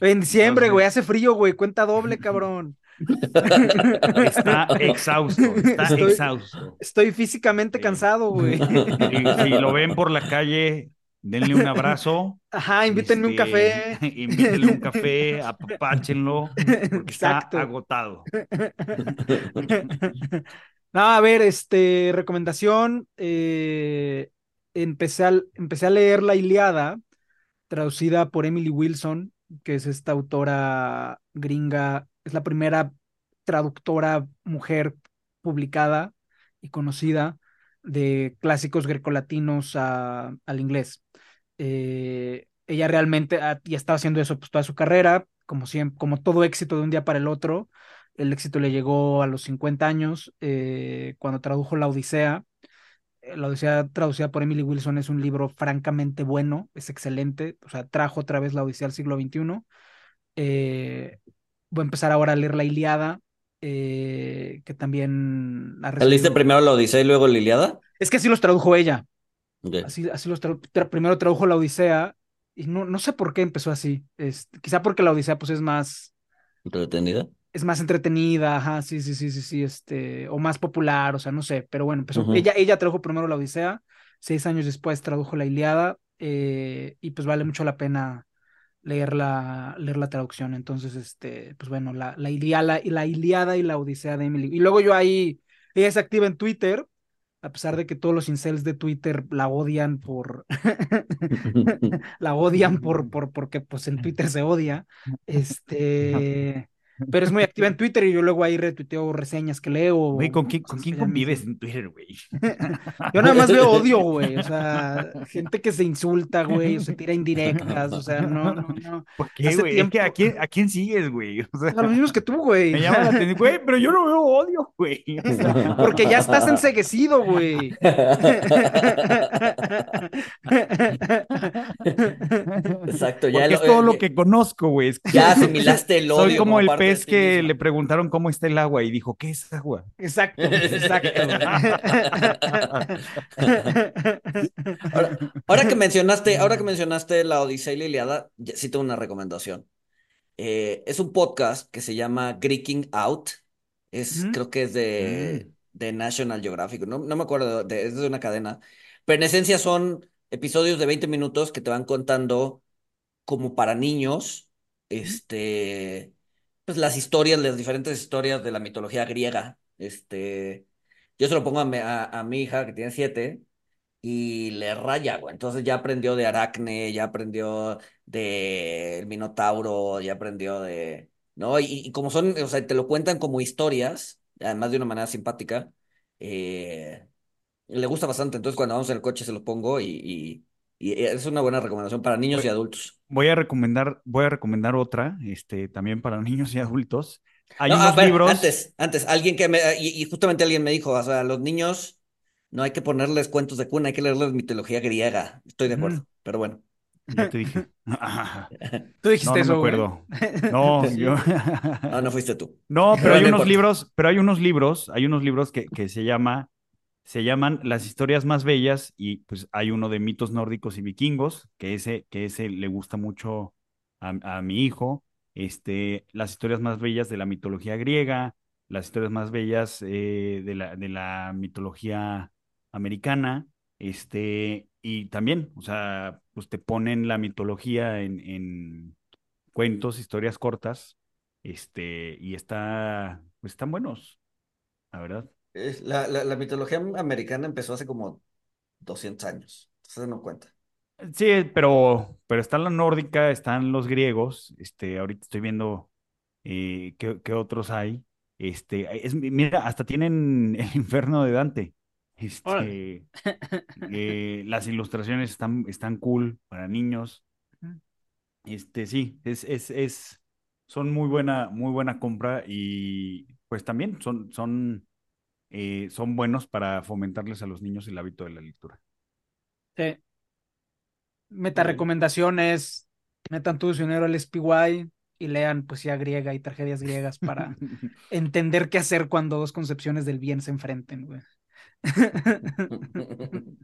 Speaker 4: En diciembre, güey, hace frío, güey, cuenta doble, cabrón.
Speaker 2: Está exhausto, está estoy, exhausto.
Speaker 4: Estoy físicamente cansado, güey.
Speaker 2: Si, lo ven por la calle, denle un abrazo.
Speaker 4: Ajá, invítenme un
Speaker 2: este,
Speaker 4: café.
Speaker 2: invítenle un café, apapáchenlo, porque está agotado.
Speaker 4: No, a ver, este, recomendación, eh, empecé, a, empecé a leer La Iliada, traducida por Emily Wilson, que es esta autora gringa, es la primera traductora mujer publicada y conocida de clásicos grecolatinos al inglés. Eh, ella realmente ya estaba haciendo eso pues, toda su carrera, como, siempre, como todo éxito de un día para el otro. El éxito le llegó a los 50 años eh, cuando tradujo La Odisea. Eh, la Odisea traducida por Emily Wilson es un libro francamente bueno, es excelente, o sea, trajo otra vez la Odisea al siglo XXI. Eh, voy a empezar ahora a leer La Iliada, que también...
Speaker 3: ¿Leíste primero La Odisea y luego La Iliada?
Speaker 4: Es que así los tradujo ella. Así, así los primero tradujo La Odisea y no, no sé por qué empezó así. Es, quizá porque La Odisea pues es más...
Speaker 3: ¿Entretenida?
Speaker 4: es más entretenida, ajá, sí, sí, sí, sí, sí, este, o más popular, o sea, no sé, pero bueno, empezó, ella, ella tradujo primero la Odisea, seis años después tradujo la Iliada, eh, y pues vale mucho la pena leer la, leer la traducción, entonces, este, pues bueno, la, la, Iliada, la Iliada y la Odisea de Emily, y luego yo ahí, ella es activa en Twitter, a pesar de que todos los incels de Twitter la odian por la odian por, por porque pues en Twitter se odia este pero es muy activa en Twitter y yo luego ahí retuiteo reseñas que leo.
Speaker 2: Güey, ¿con quién, ¿con quién convives en Twitter, güey?
Speaker 4: yo nada más veo odio, güey. O sea, gente que se insulta, güey, o se tira indirectas, o sea, no, no, no.
Speaker 2: ¿Por qué, güey? ¿A, quién, ¿A quién sigues, güey?
Speaker 4: O sea, a los mismos que tú, güey.
Speaker 2: Me llama la atención, güey, pero yo no veo odio, güey.
Speaker 4: porque ya estás enseguecido, güey.
Speaker 3: Exacto, ya.
Speaker 2: Porque es todo lo que conozco, güey.
Speaker 3: Ya asimilaste el odio.
Speaker 2: Soy como el pez es que le preguntaron cómo está el agua y dijo, ¿qué es agua?
Speaker 4: Exacto, exacto.
Speaker 3: ahora, que mencionaste, ahora que mencionaste la Odisea y la Iliada, sí tengo una recomendación. Eh, es un podcast que se llama Greeking Out. Es, creo que es de, mm. de National Geographic. No, no me acuerdo, de, es de una cadena. Pero en esencia son episodios de 20 minutos que te van contando como para niños, este, pues, las historias, las diferentes historias de la mitología griega. Este, yo se lo pongo a mi, hija que tiene siete y le raya, güey. Entonces ya aprendió de Aracne, ya aprendió de el Minotauro, ya aprendió de, ¿no? Y, como son, o sea, te lo cuentan como historias, además de una manera simpática, eh, le gusta bastante. Entonces, cuando vamos en el coche se lo pongo y, es una buena recomendación para niños y adultos.
Speaker 2: Voy a recomendar, voy a recomendar otra, este, también para niños y adultos. Hay unos libros.
Speaker 3: Antes, antes, alguien que me, y, justamente alguien me dijo, o sea, los niños no hay que ponerles cuentos de cuna, hay que leerles mitología griega. Estoy de acuerdo, pero bueno.
Speaker 2: Ya te dije.
Speaker 4: Tú dijiste eso.
Speaker 2: No me acuerdo. No, yo.
Speaker 3: no, no fuiste tú.
Speaker 2: No, pero, hay unos libros, pero hay unos libros, hay unos libros que, que se llama, se llaman Las historias más bellas, y pues hay uno de mitos nórdicos y vikingos, que ese, que ese le gusta mucho a, mi hijo. Este, las historias más bellas de la mitología griega, las historias más bellas eh, de, la, de la mitología americana, este, y también, o sea, pues te ponen la mitología en, cuentos, historias cortas, este, y está, pues están buenos, la verdad.
Speaker 3: La, la, mitología americana empezó hace como 200 años, se no cuenta.
Speaker 2: Sí, pero, pero está la nórdica, están los griegos, este, ahorita estoy viendo eh, qué, qué, otros hay. Este, es, mira, hasta tienen el infierno de Dante. Este, eh, las ilustraciones están, están cool para niños. Este, sí, es, es, es, son muy buena, muy buena compra y pues también son, son, eh, son buenos para fomentarles a los niños el hábito de la lectura.
Speaker 4: Sí. Meta recomendaciones, metan su dinero al SPY y lean poesía griega y tragedias griegas para entender qué hacer cuando dos concepciones del bien se enfrenten, güey.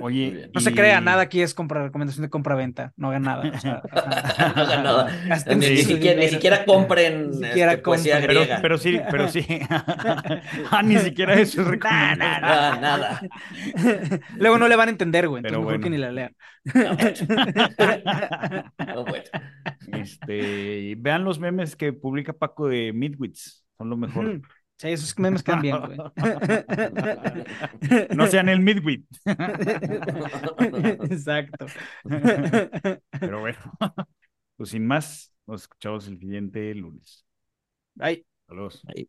Speaker 2: Oye,
Speaker 4: no se crea, nada aquí es compra, recomendación de compra-venta, no hagan nada.
Speaker 3: no nada. Ni, siquiera, compren ni siquiera este, poesía griega.
Speaker 2: Pero, sí, pero sí. ah, ni siquiera eso es
Speaker 3: recomendación. Nada, nada,
Speaker 4: Luego no le van a entender, güey, entonces mejor que ni la lean.
Speaker 2: Este, vean los memes que publica Paco de Midwits, son lo mejor.
Speaker 4: Sí, esos memes quedan bien, güey.
Speaker 2: No sean el midwit.
Speaker 4: Exacto.
Speaker 2: Pero bueno, pues sin más, nos escuchamos el siguiente lunes.
Speaker 4: Bye.
Speaker 2: Saludos.
Speaker 3: Bye.